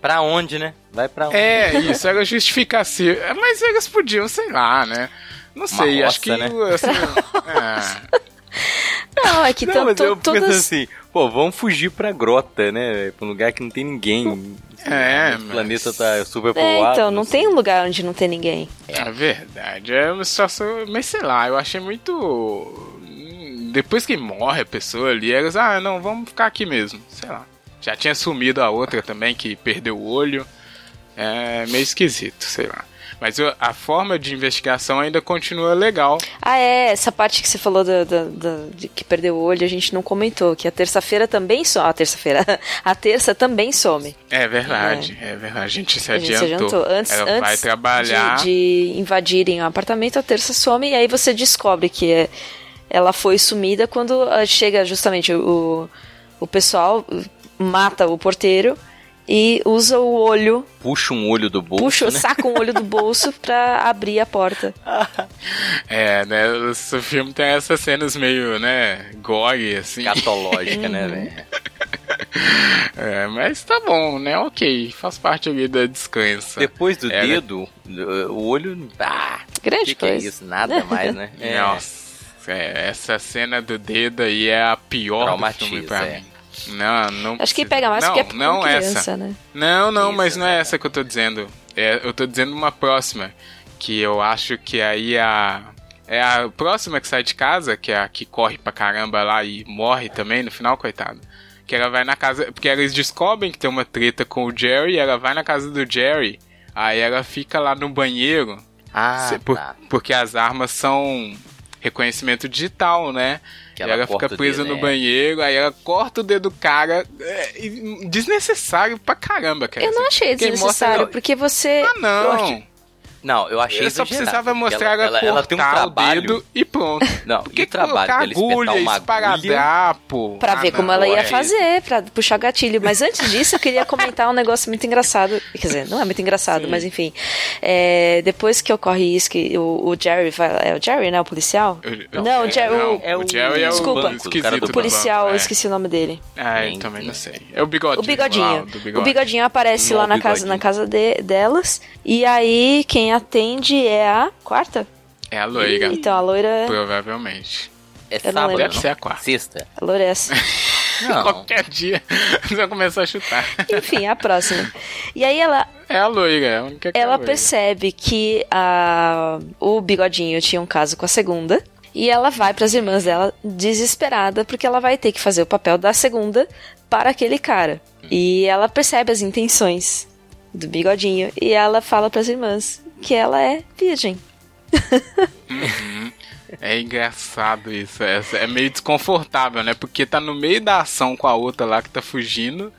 Speaker 2: Pra onde, né? Vai pra onde?
Speaker 1: É, isso, ela justifica. É, Mas elas podiam, sei lá, né? Não sei, acho que.
Speaker 2: roça, né?
Speaker 1: assim, é.
Speaker 3: Não, é que
Speaker 2: Não, mas eu penso
Speaker 3: todas.
Speaker 2: assim, pô, vamos fugir pra grota, né? Pra um lugar que não tem ninguém.
Speaker 1: É,
Speaker 2: o
Speaker 1: mas-
Speaker 2: planeta tá super
Speaker 3: É,
Speaker 2: povoado.
Speaker 3: então, não tem um lugar onde não tem ninguém.
Speaker 1: É verdade, é uma situação. Mas sei lá, eu achei muito. Depois que morre a pessoa ali, elas, ah, não, vamos ficar aqui mesmo. Sei lá. Já tinha sumido a outra também, que perdeu o olho. É meio esquisito, sei lá. Mas a forma de investigação ainda continua legal.
Speaker 3: Ah, é, essa parte que você falou da, da- da- de que perdeu o olho, a gente não comentou, que a terça-feira também some. A terça-feira. A terça também some.
Speaker 1: É verdade, é, verdade. A gente se
Speaker 3: A gente
Speaker 1: adiantou.
Speaker 3: se adiantou. Antes,
Speaker 1: Ela
Speaker 3: antes
Speaker 1: vai trabalhar.
Speaker 3: De, de invadirem o apartamento, a terça some e aí você descobre que é- ela foi sumida quando ah, chega justamente o, o pessoal mata o porteiro e usa o olho,
Speaker 2: Puxa um olho do bolso,
Speaker 3: puxa,
Speaker 2: né?
Speaker 3: saca um olho do bolso pra abrir a porta.
Speaker 1: É, né? O filme tem essas cenas meio, né? Gore, assim.
Speaker 2: Catológica, né, velho?
Speaker 1: É, mas tá bom, né? Ok, faz parte ali da descansa.
Speaker 2: Depois do
Speaker 1: Era-
Speaker 2: dedo, o olho. Ah,
Speaker 3: Grande
Speaker 2: que, que é
Speaker 3: coisa.
Speaker 2: isso? Nada mais, né? É.
Speaker 1: Nossa, é, essa cena do dedo aí é a pior do filme pra
Speaker 2: é.
Speaker 1: mim. Não, não
Speaker 3: Acho que
Speaker 1: precisa.
Speaker 3: pega mais
Speaker 1: não,
Speaker 3: porque é
Speaker 1: não
Speaker 3: criança,
Speaker 1: essa.
Speaker 3: né?
Speaker 1: Não, não,
Speaker 2: Isso,
Speaker 1: mas não é
Speaker 2: é.
Speaker 1: essa que eu tô dizendo. É, eu tô dizendo uma próxima. Que eu acho que aí a. É a próxima que sai de casa, que é a que corre pra caramba lá e morre também no final, coitado. Que ela vai na casa. Porque eles descobrem que tem uma treta com o Jerry e ela vai na casa do Jerry. Aí ela fica lá no banheiro.
Speaker 2: Ah,
Speaker 1: se- por-
Speaker 2: tá.
Speaker 1: Porque as armas são reconhecimento digital, né?
Speaker 2: Que
Speaker 1: e
Speaker 2: ela
Speaker 1: ela fica presa
Speaker 2: dedo,
Speaker 1: no
Speaker 2: é.
Speaker 1: banheiro, aí ela corta o dedo do cara. É, desnecessário pra caramba, cara.
Speaker 3: Eu não achei desnecessário,
Speaker 1: mostra-
Speaker 3: porque você.
Speaker 1: Ah, não.
Speaker 2: Não, eu achei
Speaker 1: Eu só precisava mostrar ela,
Speaker 2: ela, ela tem um trabalho.
Speaker 1: o dedo e pronto.
Speaker 2: Não,
Speaker 1: Porque
Speaker 2: e o trabalho dela
Speaker 1: agulha,
Speaker 2: uma agulha.
Speaker 1: esparadrapo.
Speaker 3: Pra
Speaker 1: Ah,
Speaker 3: ver como
Speaker 1: não,
Speaker 3: ela ia
Speaker 1: é
Speaker 3: fazer, pra puxar gatilho. Mas antes disso, eu queria comentar um negócio muito engraçado. Quer dizer, não é muito engraçado, mas enfim. É, depois que ocorre isso, que o, o Jerry vai. É o Jerry, né? O policial?
Speaker 1: Eu-
Speaker 3: Não, o
Speaker 1: é,
Speaker 3: Jerry.
Speaker 1: não,
Speaker 3: o-
Speaker 2: é
Speaker 1: o Jerry é o
Speaker 3: Desculpa.
Speaker 2: banco, do
Speaker 1: esquisito
Speaker 2: cara do
Speaker 1: do
Speaker 3: O policial,
Speaker 1: banco,
Speaker 3: eu
Speaker 1: é.
Speaker 3: esqueci o nome dele.
Speaker 1: Ah, eu também não sei. É o bigodinho.
Speaker 3: O bigodinho.
Speaker 1: bigode.
Speaker 3: O bigodinho aparece
Speaker 2: Não,
Speaker 3: lá
Speaker 2: o
Speaker 3: na casa, na casa de- delas. E aí, quem atende é a quarta?
Speaker 1: É a loira.
Speaker 3: Então a loira.
Speaker 1: Provavelmente.
Speaker 2: É
Speaker 3: Eu
Speaker 2: sábado.
Speaker 1: Deve ser a quarta.
Speaker 2: Sexta?
Speaker 3: A loira é essa.
Speaker 2: Não.
Speaker 1: Qualquer dia você vai começar a chutar.
Speaker 3: Enfim, a próxima. E aí ela,
Speaker 1: É a loira, é a única que é
Speaker 3: ela
Speaker 1: loira.
Speaker 3: percebe que a, o bigodinho tinha um caso com a segunda. E ela vai para as irmãs dela desesperada porque ela vai ter que fazer o papel da segunda para aquele cara. E ela percebe as intenções do bigodinho e ela fala para as irmãs que ela é virgem.
Speaker 1: É engraçado isso. É, é meio desconfortável, né? Porque tá no meio da ação com a outra lá que tá fugindo.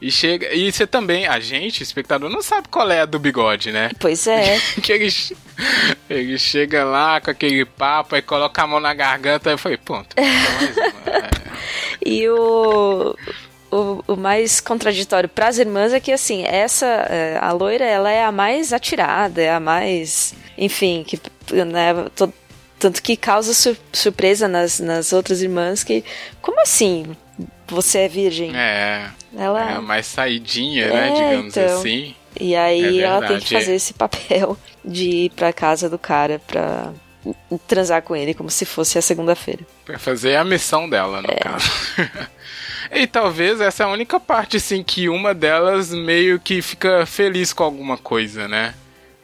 Speaker 1: E chega. E você também, a gente, espectador, não sabe qual é a do bigode, né?
Speaker 3: Pois é.
Speaker 1: que ele, ele chega lá com aquele papo e coloca a mão na garganta e falei, pronto.
Speaker 3: E o, o, o mais contraditório para as irmãs é que, assim, essa, é, a loira, ela é a mais atirada, é a mais, enfim, que, né, to- tanto que causa sur- surpresa nas, nas outras irmãs que, como assim, você é virgem?
Speaker 1: É.
Speaker 3: Ela-
Speaker 1: É a mais saidinha,
Speaker 3: É,
Speaker 1: né? Digamos
Speaker 3: então.
Speaker 1: assim.
Speaker 3: E aí
Speaker 1: É
Speaker 3: ela tem que fazer esse papel de ir pra casa do cara pra transar com ele como se fosse a segunda-feira.
Speaker 1: Pra fazer a missão dela, no caso. e talvez essa é a única parte, assim, que uma delas meio que fica feliz com alguma coisa, né?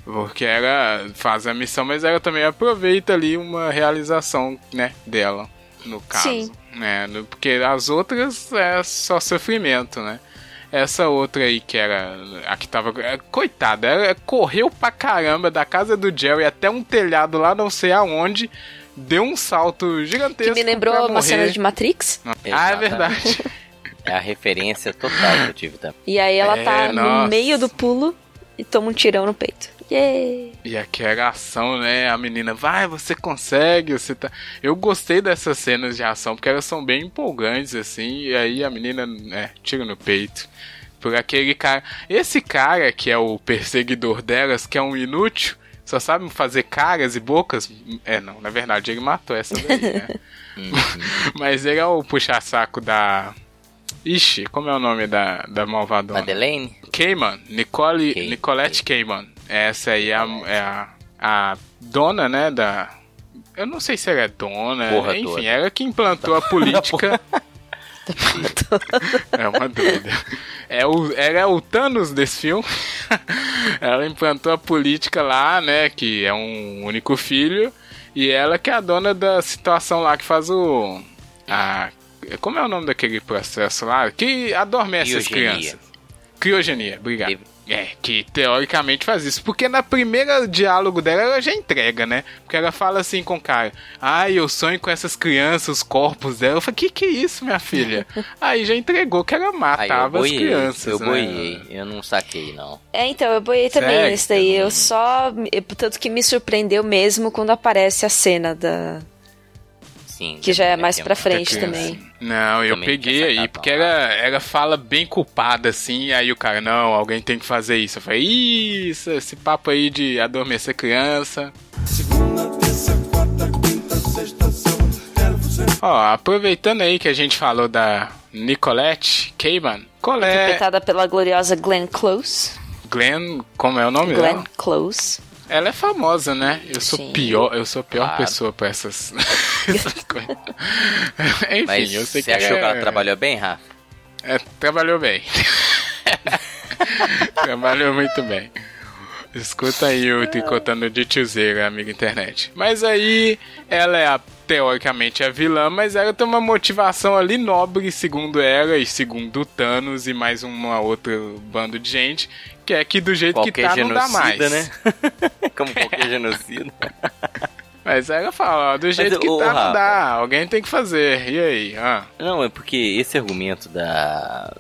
Speaker 1: Porque ela faz a missão, mas ela também aproveita ali uma realização, né, dela, no caso.
Speaker 3: Sim.
Speaker 1: Né? Porque as outras é só sofrimento, né? Essa outra aí que era a que tava. é, Coitada, ela correu pra caramba da casa do Jerry até um telhado lá não sei aonde. Deu um salto
Speaker 3: Que
Speaker 1: gigantesco.
Speaker 3: me lembrou
Speaker 1: pra
Speaker 3: uma
Speaker 1: morrer.
Speaker 3: cena de Matrix.
Speaker 1: Ah, é verdade.
Speaker 2: É a referência total que eu tive também.
Speaker 3: E aí ela
Speaker 1: É,
Speaker 3: tá
Speaker 1: nossa.
Speaker 3: no meio do pulo e toma um tirão no peito. Yay!
Speaker 1: E aquela ação, né? A menina, vai, você consegue, você tá. Eu gostei dessas cenas de ação, porque elas são bem empolgantes, assim, e aí a menina, né, tira no peito. Por aquele cara. Esse cara que é o perseguidor delas, que é um inútil, só sabe fazer caras e bocas. É, não, na verdade ele matou essa daí, né? Mas ele é o puxa-saco da. Ixi, como é o nome da, da malvadona?
Speaker 2: Madeleine?
Speaker 1: Cayman, Nicole,
Speaker 2: Kay-
Speaker 1: Nicolette Cayman. Essa aí é, a, é a, a dona, né, da... Eu não sei se ela é dona,
Speaker 2: Porra
Speaker 1: enfim,
Speaker 2: toda.
Speaker 1: ela que implantou a política... é uma doida. É o, ela é o Thanos desse filme. ela implantou a política lá, né, que é um único filho. E ela que é a dona da situação lá que faz o... A, como é o nome daquele processo lá? Que adormece as
Speaker 2: Criogenia.
Speaker 1: crianças. Criogenia, obrigado. É, que teoricamente faz isso. Porque na primeira diálogo dela, ela já entrega, né? Porque ela fala assim com o cara: Ai, eu sonho com essas crianças, os corpos dela. Eu falei: Que que é isso, minha filha? Aí já entregou que ela
Speaker 2: Aí eu
Speaker 1: matava as
Speaker 2: boiei,
Speaker 1: crianças.
Speaker 2: eu
Speaker 1: né?
Speaker 2: boiei, eu não saquei não.
Speaker 3: É, então, eu boiei também
Speaker 1: Sério?
Speaker 3: nesse daí. Eu só. eu- Tanto que me surpreendeu mesmo quando aparece a cena da.
Speaker 2: Sim.
Speaker 3: Que já é mais pra frente também.
Speaker 1: Não, eu
Speaker 2: Também
Speaker 1: peguei aí, porque ela, ela fala bem culpada assim, aí o cara, não, alguém tem que fazer isso. Eu falei, isso, esse papo aí de adormecer criança. Ó, aproveitando aí que a gente falou da Nicolette Cayman, qual é
Speaker 3: Interpretada pela gloriosa Glenn Close.
Speaker 1: Glenn, como é o nome
Speaker 3: Glenn
Speaker 1: dela?
Speaker 3: Close.
Speaker 1: Ela é famosa, né? Eu sou
Speaker 3: Sim.
Speaker 1: pior, eu sou a pior
Speaker 2: Claro.
Speaker 1: pessoa pra essas, essas coisas. Enfim,
Speaker 2: Mas
Speaker 1: eu sei
Speaker 2: você
Speaker 1: que
Speaker 2: achou
Speaker 1: é-
Speaker 2: que ela trabalhou bem, Rafa?
Speaker 1: É, trabalhou bem. trabalhou muito bem. Escuta aí o tricotando de tiozeira, amiga internet. Mas aí, ela é a, teoricamente a vilã, mas ela tem uma motivação ali nobre, segundo ela e segundo o Thanos e mais uma outra bando de gente, que é que do jeito que
Speaker 2: Qualquer
Speaker 1: tá não dá mais.
Speaker 2: genocida, né? Como qualquer genocida.
Speaker 1: Mas ela fala, ó, do jeito que
Speaker 2: ô,
Speaker 1: tá não
Speaker 2: Rafa.
Speaker 1: dá, alguém tem que fazer. E aí? Ah,
Speaker 2: Não, é porque esse argumento da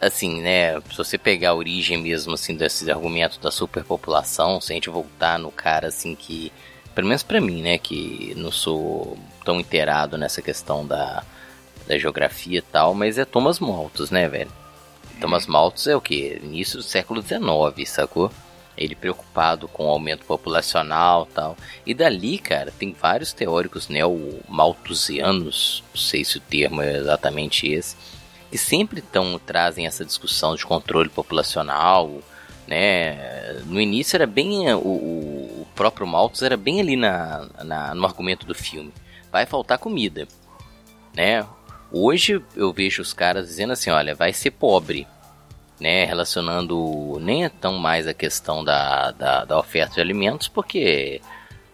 Speaker 2: assim, né, se você pegar a origem mesmo, assim, desse argumento da superpopulação, se a gente voltar no cara, assim, que, pelo menos pra mim, né, que não sou tão inteirado nessa questão da, da geografia e tal, mas é Thomas Malthus, né, velho? Thomas Malthus é o que? Início do século XIX, sacou? Ele preocupado com o aumento populacional tal. E dali, cara, tem vários teóricos neo-malthusianos, não sei se o termo é exatamente esse, que sempre tão, trazem essa discussão de controle populacional, né? No início era bem o, o próprio Malthus era bem ali na, na, no argumento do filme. Vai faltar comida, né? Hoje eu vejo os caras dizendo assim, olha, vai ser pobre, né? Relacionando nem é tão mais a questão da, da, da oferta de alimentos, porque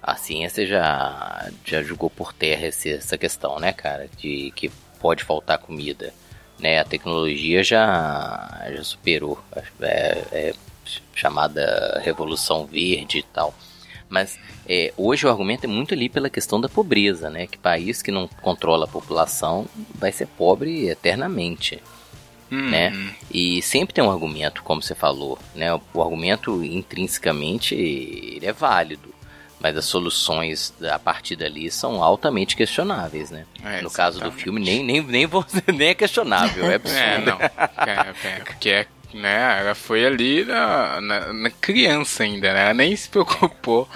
Speaker 2: a ciência já, já jogou por terra essa questão, né, cara? De que pode faltar comida, né? A tecnologia já, já superou, é, é chamada Revolução Verde e tal. Mas é, hoje o argumento é muito ali pela questão da pobreza, né? Que país que não controla a população vai ser pobre eternamente.
Speaker 1: Uhum.
Speaker 2: Né? E sempre tem um argumento, como você falou, né? O argumento intrinsecamente ele é válido, mas as soluções a partir dali são altamente questionáveis, né?
Speaker 1: É,
Speaker 2: no caso do
Speaker 1: exatamente.
Speaker 2: filme nem nem nem, você, nem é questionável, é absurdo.
Speaker 1: É, não. É, é, porque é, né, ela foi ali na, na, na criança ainda, né? Ela nem se preocupou.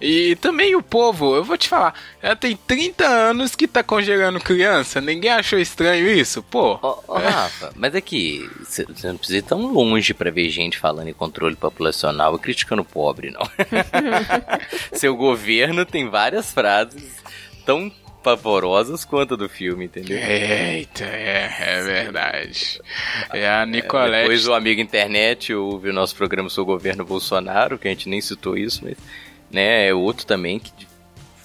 Speaker 1: E também o povo, eu vou te falar, ela tem 30 anos que tá congelando criança. Ninguém achou estranho isso? Pô.
Speaker 2: Ô, Rafa, mas é que você não precisa ir tão longe pra ver gente falando em controle populacional e criticando o pobre, não. Seu governo tem várias frases tão pavorosas quanto do filme, entendeu?
Speaker 1: Eita, é, é verdade. É a Nicolette.
Speaker 2: Depois o amigo internet ouve o nosso programa sobre o governo Bolsonaro, que a gente nem citou isso, mas né, é outro também que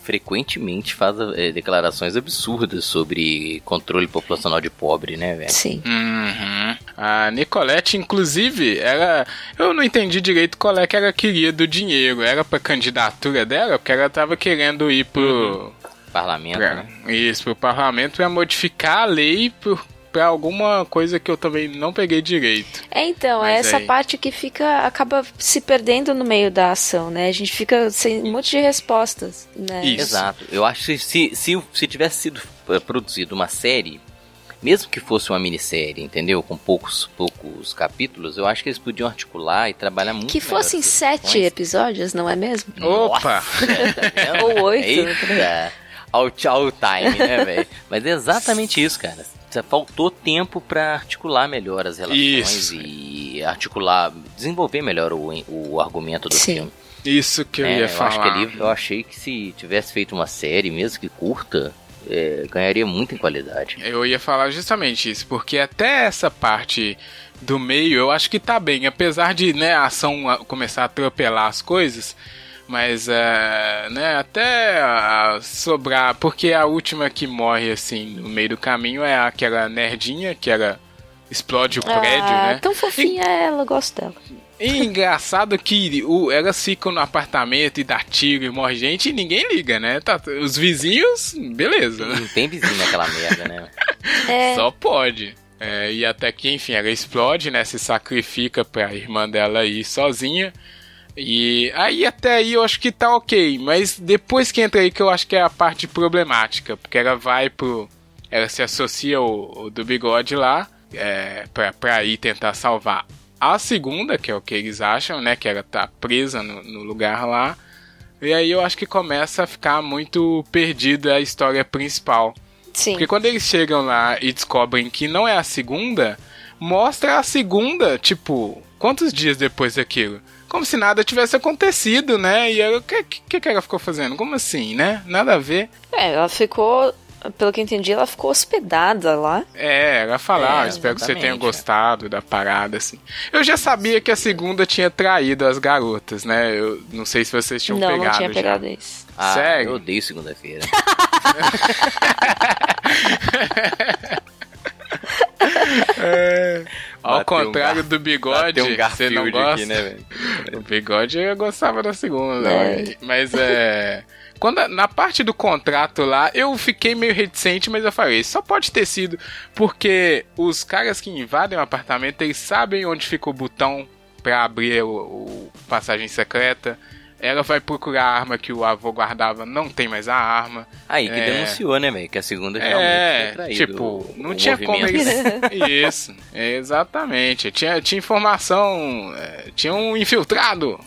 Speaker 2: frequentemente faz é, declarações absurdas sobre controle populacional de pobre, né, velho?
Speaker 3: Sim.
Speaker 1: Uhum. A Nicolette, inclusive, ela. Eu não entendi direito qual é que ela queria do dinheiro. Era pra candidatura dela? Porque ela tava querendo ir pro.
Speaker 2: Parlamento,
Speaker 1: pra-
Speaker 2: né?
Speaker 1: Isso, pro parlamento pra modificar a lei por, pra alguma coisa que eu também não peguei direito.
Speaker 3: É, então, é
Speaker 1: Mas
Speaker 3: essa
Speaker 1: aí-
Speaker 3: parte que fica acaba se perdendo no meio da ação, né? A gente fica sem um monte de respostas, né?
Speaker 1: Isso.
Speaker 2: Exato. Eu acho que se, se, se tivesse sido eh, produzido uma série, mesmo que fosse uma minissérie, entendeu? Com poucos, poucos capítulos, eu acho que eles podiam articular e trabalhar muito
Speaker 3: Que fossem sete
Speaker 2: questões.
Speaker 3: episódios, não é mesmo?
Speaker 1: Opa!
Speaker 2: Tá vendo?
Speaker 3: Ou oito.
Speaker 2: Eita, ao tchau time, né, velho? Mas é exatamente isso, cara. Faltou tempo pra articular melhor as relações
Speaker 1: Isso.
Speaker 2: e articular, desenvolver melhor o, o argumento do
Speaker 3: Sim.
Speaker 2: filme.
Speaker 1: Isso que eu
Speaker 2: É,
Speaker 1: ia
Speaker 2: eu
Speaker 1: falar.
Speaker 2: acho que ali eu achei que se tivesse feito uma série, mesmo que curta, é, ganharia muito em qualidade.
Speaker 1: Eu ia falar justamente isso, porque até essa parte do meio eu acho que tá bem, apesar de né, a ação começar a atropelar as coisas, mas é, né, até a sobrar, porque a última que morre assim no meio do caminho é aquela nerdinha que era explode o prédio,
Speaker 3: ah,
Speaker 1: né?
Speaker 3: tão fofinha ela, eu gosto dela.
Speaker 1: E engraçado que o, elas ficam no apartamento e dá tiro e morre gente e ninguém liga, né? Tá, os vizinhos, beleza.
Speaker 2: Não tem vizinho naquela merda, né?
Speaker 3: É,
Speaker 1: Só pode. É, e até que, enfim, ela explode, né? Se sacrifica pra irmã dela ir sozinha. E aí até aí eu acho que tá ok. Mas depois que entra aí que eu acho que é a parte problemática. Porque ela vai pro. Ela se associa ao, ao do bigode lá. É, pra, pra ir tentar salvar a segunda, que é o que eles acham, né? Que ela tá presa no, no lugar lá. E aí eu acho que começa a ficar muito perdida a história principal.
Speaker 3: sim.
Speaker 1: Porque quando eles chegam lá e descobrem que não é a segunda, mostra a segunda, tipo, quantos dias depois daquilo? Como se nada tivesse acontecido, né? E o que, que, que ela ficou fazendo? Como assim, né? Nada a ver.
Speaker 3: É, ela ficou, pelo que eu entendi, ela ficou hospedada lá.
Speaker 1: É, ela fala,
Speaker 2: É,
Speaker 1: ah, espero que você tenha
Speaker 2: é.
Speaker 1: gostado da parada, assim. Eu já sabia que a segunda tinha traído as garotas, né? Eu não sei se vocês tinham
Speaker 3: não,
Speaker 1: pegado
Speaker 3: não tinha
Speaker 1: já.
Speaker 3: pegado isso.
Speaker 2: Ah,
Speaker 1: Sério?
Speaker 2: eu odeio segunda-feira.
Speaker 1: Ao
Speaker 2: um
Speaker 1: contrário
Speaker 2: gar-
Speaker 1: do bigode,
Speaker 2: um
Speaker 1: você não gosta.
Speaker 2: aqui, né, velho?
Speaker 1: O bigode eu gostava da segunda,
Speaker 3: É.
Speaker 1: né? mas é. Quando, na parte do contrato lá, eu fiquei meio reticente, mas eu falei, só pode ter sido porque os caras que invadem o apartamento, eles sabem onde fica o botão pra abrir o, o passagem secreta. Ela vai procurar a arma que o avô guardava, não tem mais a arma.
Speaker 2: Aí que
Speaker 1: É.
Speaker 2: denunciou, né, velho? Que a segunda realmente
Speaker 1: É,
Speaker 2: traído.
Speaker 1: tipo, não
Speaker 2: o
Speaker 1: tinha como eles... Isso, exatamente. Tinha, tinha informação, é, tinha um infiltrado.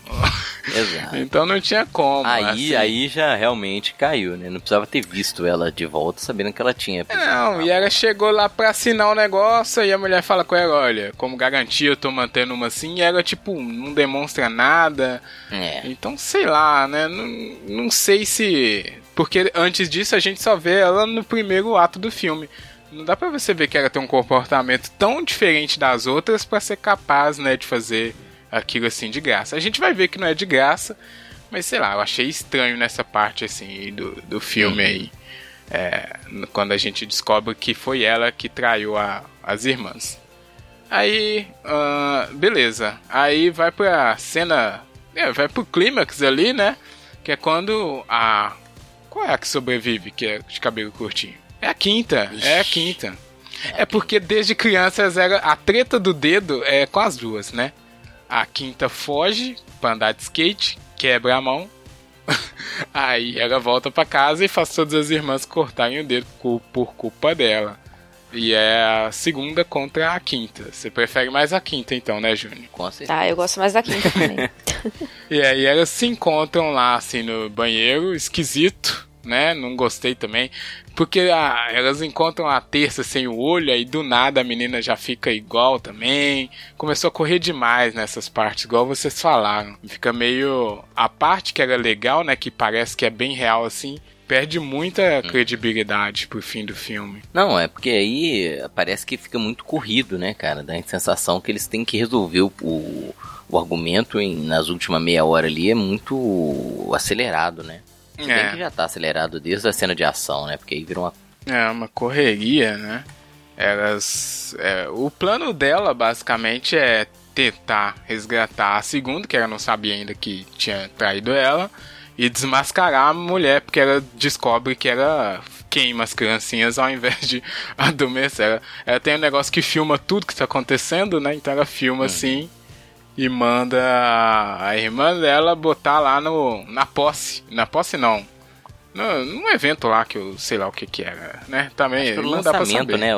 Speaker 2: Exato.
Speaker 1: Então não tinha como.
Speaker 2: Aí,
Speaker 1: assim.
Speaker 2: aí já realmente caiu, né? Não precisava ter visto ela de volta sabendo que ela tinha.
Speaker 1: Não, e ela chegou lá pra assinar o negócio e a mulher fala com ela, olha, como garantia eu tô mantendo uma assim, e ela, tipo, não demonstra nada.
Speaker 2: É.
Speaker 1: Então, sei lá, né? Não, não sei se. Porque antes disso a gente só vê ela no primeiro ato do filme. Não dá pra você ver que ela tem um comportamento tão diferente das outras pra ser capaz, né, de fazer aquilo assim de graça. A gente vai ver que não é de graça, mas sei lá, eu achei estranho nessa parte assim do, do filme aí. É, quando a gente descobre que foi ela que traiu a- as irmãs. Aí, ah, beleza. Aí vai pra cena. É, vai pro clímax ali, né? Que é quando a. Qual é a que sobrevive, que é de cabelo curtinho? É a quinta. É a quinta. É porque desde crianças era. A treta do dedo é com as duas, né? A quinta foge pra andar de skate, quebra a mão. Aí ela volta pra casa e faz todas as irmãs cortarem o dedo por culpa dela. E é a segunda contra a quinta. Você prefere mais a quinta então, né, Júnior?
Speaker 2: Com certeza.
Speaker 3: Ah, eu gosto mais da quinta também.
Speaker 1: E aí elas se encontram lá, assim, no banheiro, esquisito, né? Não gostei também. Porque ah, elas encontram a terça sem o olho, aí do nada a menina já fica igual também. Começou a correr demais nessas partes, igual vocês falaram. Fica meio. A parte que era legal, né? Que parece que é bem real assim. Perde muita credibilidade pro fim do filme.
Speaker 2: Não, é porque aí parece que fica muito corrido, né, cara? Dá a sensação que eles têm que resolver o, o, o argumento em, nas últimas meia hora ali é muito acelerado, né? Se bem
Speaker 1: É.
Speaker 2: que já tá acelerado desde a cena de ação, né? Porque aí virou uma.
Speaker 1: É uma correria, né? Elas. é, o plano dela basicamente é tentar resgatar a segunda, que ela não sabia ainda que tinha traído ela, e desmascarar a mulher, porque ela descobre que ela queima as criancinhas ao invés de adormecer. Ela, ela tem um negócio que filma tudo que tá acontecendo, né? Então ela filma assim e manda a- irmã dela botar lá no, na posse. Na posse não. No, num evento lá que eu sei lá o que que era, né? Também
Speaker 2: Era o lançamento, né?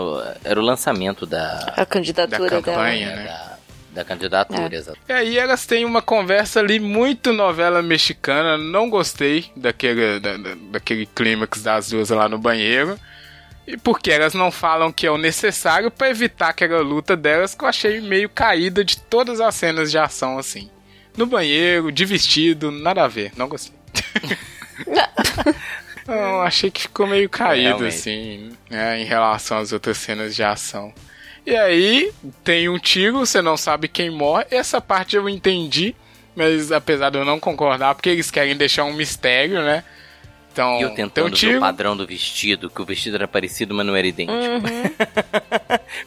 Speaker 2: Era o lançamento da,
Speaker 3: A candidatura
Speaker 1: Da
Speaker 3: dela.
Speaker 1: campanha,
Speaker 2: é,
Speaker 1: né?
Speaker 2: da, da candidatura,
Speaker 3: É.
Speaker 2: exato.
Speaker 1: E aí elas têm uma conversa ali muito novela mexicana. Não gostei daquele, da, da- daquele clímax das duas lá no banheiro. E porque elas não falam que é o necessário pra evitar aquela luta delas que eu achei meio caída de todas as cenas de ação assim. No banheiro, de vestido, nada a ver. Não gostei. Eu achei que ficou meio caído,
Speaker 2: Realmente.
Speaker 1: assim, né, em relação às outras cenas de ação. E aí, tem um tiro, você não sabe quem morre. Essa parte eu entendi, mas apesar de eu não concordar, porque eles querem deixar um mistério, né? Então,
Speaker 2: E eu tentando ver o padrão do vestido, que o vestido era parecido, mas não era idêntico.
Speaker 3: Uhum.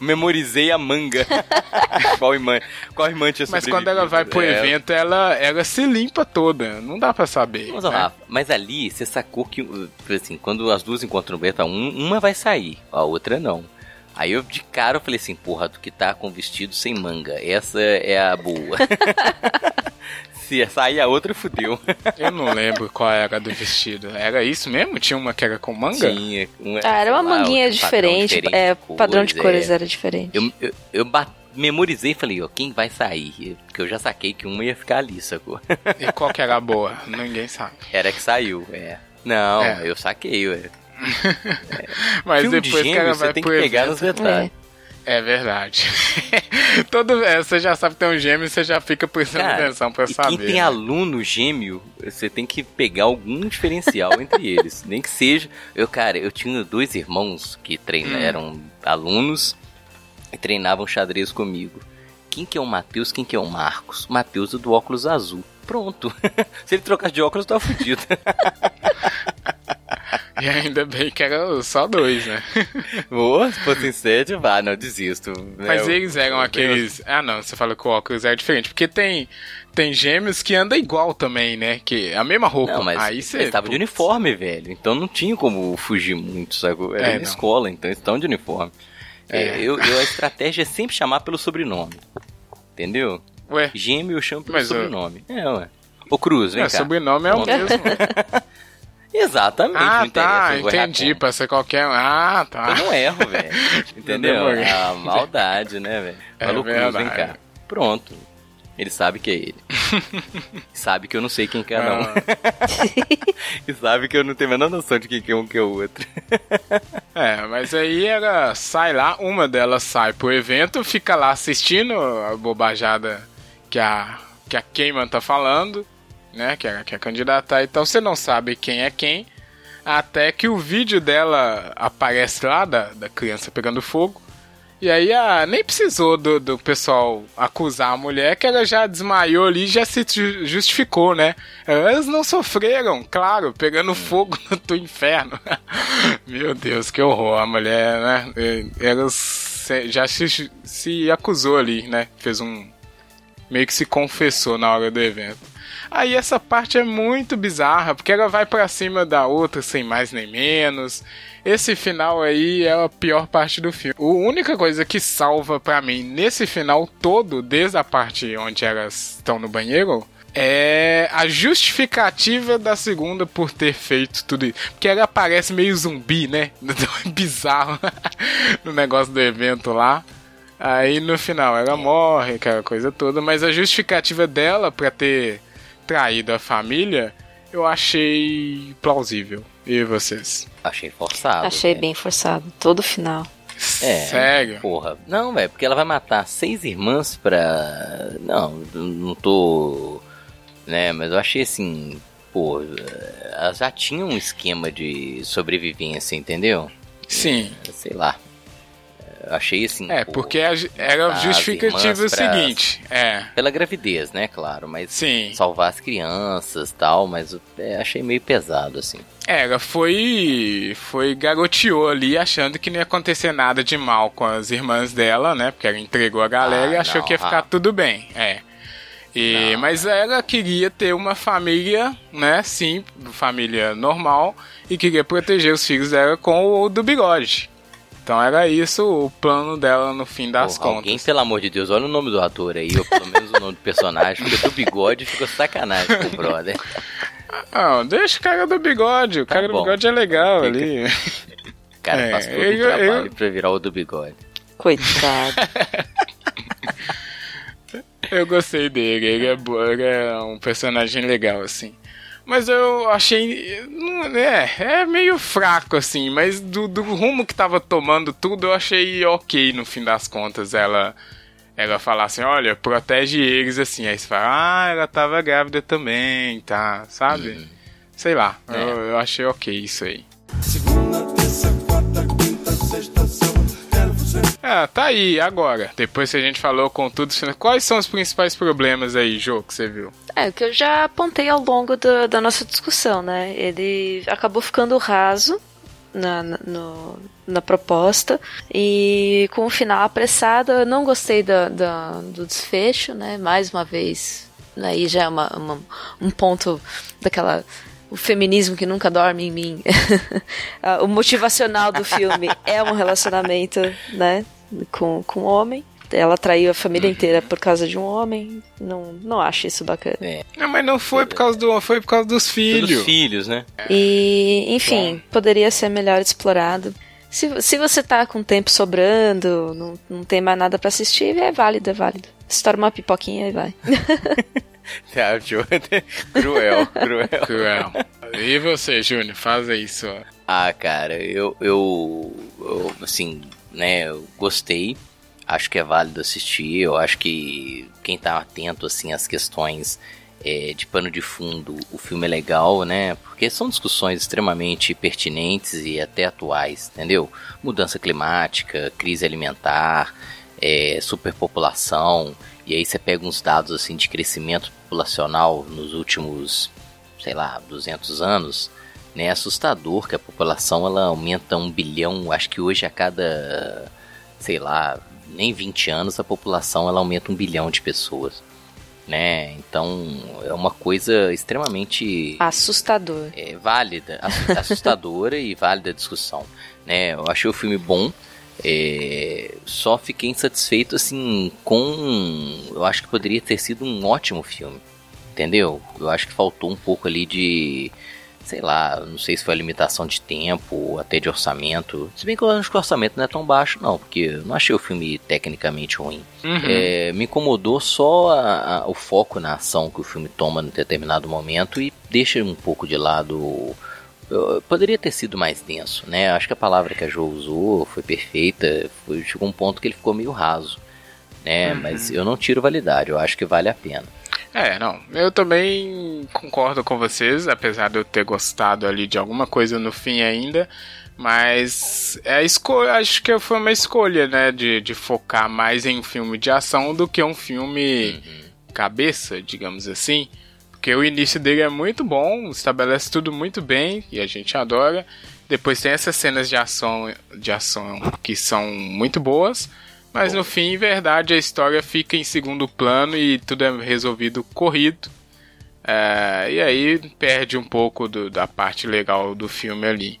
Speaker 2: Memorizei a manga. qual irmã, qual irmã tinha
Speaker 1: Mas quando ela vai pro?
Speaker 2: É,
Speaker 1: evento, ela, ela se limpa toda. Não dá pra saber.
Speaker 2: Mas,
Speaker 1: né?
Speaker 2: lá, mas ali você sacou que, uh, assim, quando as duas encontram o Beta, um, uma vai sair, a outra não. Aí eu de cara eu falei assim, porra, tu que tá com vestido sem manga, essa é a boa. Se sair a outra, fudeu.
Speaker 1: Eu não lembro qual era do vestido. Era isso mesmo? Tinha uma que era com manga?
Speaker 2: Tinha. Uma,
Speaker 3: Ah, era uma
Speaker 2: lá,
Speaker 3: manguinha diferente.
Speaker 2: diferente
Speaker 3: é,
Speaker 2: de
Speaker 3: padrão de
Speaker 2: cores,
Speaker 3: cores
Speaker 2: é.
Speaker 3: era diferente.
Speaker 2: Eu, eu, eu ba- memorizei e falei, ó, quem vai sair? Porque eu já saquei que uma ia ficar ali, sacou?
Speaker 1: E qual que era a boa? Ninguém sabe.
Speaker 2: Era que saiu, é. Não,
Speaker 1: É.
Speaker 2: eu saquei, ué.
Speaker 1: Mas
Speaker 2: Filme de
Speaker 1: depois que ela vai
Speaker 2: você tem que pegar
Speaker 1: evento-
Speaker 2: nos detalhes.
Speaker 1: É verdade. Todo, é, você já sabe que tem um gêmeo, você já fica prestando
Speaker 2: Cara,
Speaker 1: atenção pra saber.
Speaker 2: quem tem
Speaker 1: né?
Speaker 2: aluno gêmeo, você tem que pegar algum diferencial entre eles. Nem que seja. Eu, cara, eu tinha dois irmãos que treinam,
Speaker 1: Hum.
Speaker 2: eram alunos e treinavam xadrez comigo. Quem que é o Matheus, quem que é o Marcos? Matheus é do óculos azul. Pronto. Se ele trocar de óculos, tá fudido.
Speaker 1: E ainda bem que era só dois, né?
Speaker 2: Boa, se fosse sete, vá, não desisto. né?
Speaker 1: Mas
Speaker 2: Eu-
Speaker 1: eles eram
Speaker 2: eu-
Speaker 1: aqueles. Ah, não, você fala que o óculos era diferente. Porque tem, tem gêmeos que andam igual também, né? Que a mesma roupa.
Speaker 2: Não, mas
Speaker 1: Aí você.
Speaker 2: eles estavam de uniforme, velho. Então não tinha como fugir muito, sabe? Era
Speaker 1: É,
Speaker 2: na
Speaker 1: não.
Speaker 2: escola, então eles estão de uniforme.
Speaker 1: É.
Speaker 2: É, eu, eu- a estratégia é sempre chamar pelo sobrenome. Entendeu?
Speaker 1: Ué,
Speaker 2: Gêmeo eu chamo pelo
Speaker 1: Mas,
Speaker 2: sobrenome. É, ué. Ô Cruz, vem
Speaker 1: é,
Speaker 2: cá.
Speaker 1: sobrenome é o mesmo.
Speaker 2: Exatamente,
Speaker 1: ah,
Speaker 2: não
Speaker 1: tá, entendi. Pra ser qualquer um. Ah, tá.
Speaker 2: Eu não erro, velho. Entendeu?
Speaker 1: demorei.
Speaker 2: A maldade, né, velho?
Speaker 1: É
Speaker 2: Falou Cruz, vem cá. Pronto. Ele sabe que é ele. sabe que eu não sei quem que é, não.
Speaker 1: Ah.
Speaker 2: e sabe que eu não tenho a menor noção de quem que é um que é o outro.
Speaker 1: É, mas aí ela sai lá, uma delas sai pro evento, fica lá assistindo a bobajada que a, que a Cayman tá falando, né? Que a, que a candidata e tal. Você não sabe quem é quem, até que o vídeo dela aparece lá, da, da criança pegando fogo. E aí a, nem precisou do, do pessoal acusar a mulher, que ela já desmaiou ali e já se ju- justificou, né? Elas não sofreram, claro, pegando fogo do inferno. Meu Deus, que horror. A mulher, né? Ela já se, se acusou ali, né? Fez um. Meio que se confessou na hora do evento. Aí essa parte é muito bizarra, porque ela vai pra cima da outra sem mais nem menos. Esse final aí é a pior parte do filme. A única coisa que salva pra mim nesse final todo, desde a parte onde elas estão no banheiro, é a justificativa da segunda por ter feito tudo isso. Porque ela parece meio zumbi, né? Bizarro no negócio do evento lá. Aí no final ela morre, aquela coisa toda, mas a justificativa dela pra ter traído a família, eu achei plausível. E vocês?
Speaker 2: Achei forçado.
Speaker 3: Achei
Speaker 2: velho.
Speaker 3: bem forçado. Todo o final.
Speaker 2: É,
Speaker 1: Sério?
Speaker 2: Porra. Não, velho, porque ela vai matar seis irmãs pra. Não, não tô. Né, mas eu achei assim. Pô, elas já tinham um esquema de sobrevivência, entendeu?
Speaker 1: Sim.
Speaker 2: Sei lá. Achei assim.
Speaker 1: É, porque a, era
Speaker 2: as
Speaker 1: justificativa o seguinte. É.
Speaker 2: Pela gravidez, né, claro, mas
Speaker 1: Sim.
Speaker 2: salvar as crianças tal, mas é, achei meio pesado, assim.
Speaker 1: É, Ela foi. Foi garoteou ali achando que não ia acontecer nada de mal com as irmãs dela, né? Porque ela entregou a galera
Speaker 2: Ah,
Speaker 1: e achou
Speaker 2: não,
Speaker 1: que ia ficar
Speaker 2: ah.
Speaker 1: tudo bem. É. E, mas ela queria ter uma família, né? Sim, família normal. E queria proteger os filhos dela com o do bigode. Então era isso o plano dela no fim das
Speaker 2: Porra,
Speaker 1: contas.
Speaker 2: Alguém, pelo amor de Deus, olha o nome do ator aí, ou pelo menos o nome do personagem, porque do bigode ficou sacanagem com o brother.
Speaker 1: Ah, deixa o cara do bigode. O cara do
Speaker 2: Tá bom.
Speaker 1: bigode é legal
Speaker 2: Fica.
Speaker 1: ali.
Speaker 2: O cara
Speaker 1: É,
Speaker 2: faz todo
Speaker 1: eu-
Speaker 2: o trabalho
Speaker 1: eu-
Speaker 2: pra virar o do bigode.
Speaker 3: Coitado.
Speaker 1: Eu gostei dele, ele é, ele é um personagem legal, assim. Mas eu achei. É, é meio fraco, assim, mas do, do rumo que tava tomando tudo, eu achei ok no fim das contas. Ela. Ela falar assim, olha, protege eles assim. Aí você fala, ah, ela tava grávida também, tá, sabe? Sei lá,
Speaker 2: É.
Speaker 1: eu, eu achei ok isso aí. Ah, tá aí, agora. Depois que a gente falou com tudo, quais são os principais problemas aí, Jô, que você viu?
Speaker 3: É, o que eu já apontei ao longo da, da nossa discussão, né? Ele acabou ficando raso na, na, no- na proposta e com o final apressado, eu não gostei da, da- do desfecho, né? Mais uma vez, aí já é uma, uma- um ponto daquela. O feminismo que nunca dorme em mim. O motivacional do filme é um relacionamento, né? Com, com um homem. Ela traiu a família inteira por causa de um homem. Não, não acho isso bacana.
Speaker 2: É,
Speaker 1: Não, mas não foi por causa do, foi por causa dos filhos.
Speaker 2: dos filhos, né?
Speaker 3: E, enfim, poderia ser melhor explorado. Se, se você tá com tempo sobrando, não, não tem mais nada pra assistir, é válido, é válido. Estoura uma pipoquinha e vai.
Speaker 2: Tá, Joe, cruel, cruel.
Speaker 1: Cruel. E você, Júnior, faz isso.
Speaker 2: Ah, cara, eu, eu, eu, assim, né, eu gostei. Acho que é válido assistir. Eu acho que quem tá atento, assim, às questões é, de pano de fundo, o filme é legal, né? Porque são discussões extremamente pertinentes e até atuais, entendeu? Mudança climática, crise alimentar, é, superpopulação. E aí você pega uns dados, assim, de crescimento populacional nos últimos, sei lá, 200 anos né? É assustador que a população ela aumenta um bilhão, acho que hoje a cada, sei lá, nem 20 anos a população ela aumenta um bilhão de pessoas. Né? Então é uma coisa extremamente
Speaker 3: Assustador.
Speaker 2: é, válida, assu- assustadora e válida a discussão. Né? Eu achei o filme bom, é, só fiquei insatisfeito assim com. Eu acho que poderia ter sido um ótimo filme, entendeu? Eu acho que faltou um pouco ali de. Sei lá, não sei se foi a limitação de tempo ou até de orçamento. Se bem que eu acho que o orçamento não é tão baixo, não, porque eu não achei o filme tecnicamente ruim.
Speaker 1: Uhum.
Speaker 2: É, me incomodou só a- a- o foco na ação que o filme toma em determinado momento e deixa um pouco de lado. poderia ter sido mais denso, né? Acho que a palavra que a Jo usou foi perfeita. Foi, chegou um ponto que ele ficou meio raso, né?
Speaker 1: Uhum.
Speaker 2: Mas eu não tiro validade, eu acho que vale a pena.
Speaker 1: É, não. Eu também concordo com vocês, apesar de eu ter gostado ali de alguma coisa no fim ainda. Mas é a escolha, acho que foi uma escolha, né? De, de focar mais em um filme de ação do que um filme cabeça, digamos assim. Porque o início dele é muito bom, estabelece tudo muito bem e a gente adora. Depois tem essas cenas de ação, de ação que são muito boas. Mas no fim, em verdade, a história fica em segundo plano e tudo é resolvido corrido. É, e aí perde um pouco do- da parte legal do filme ali.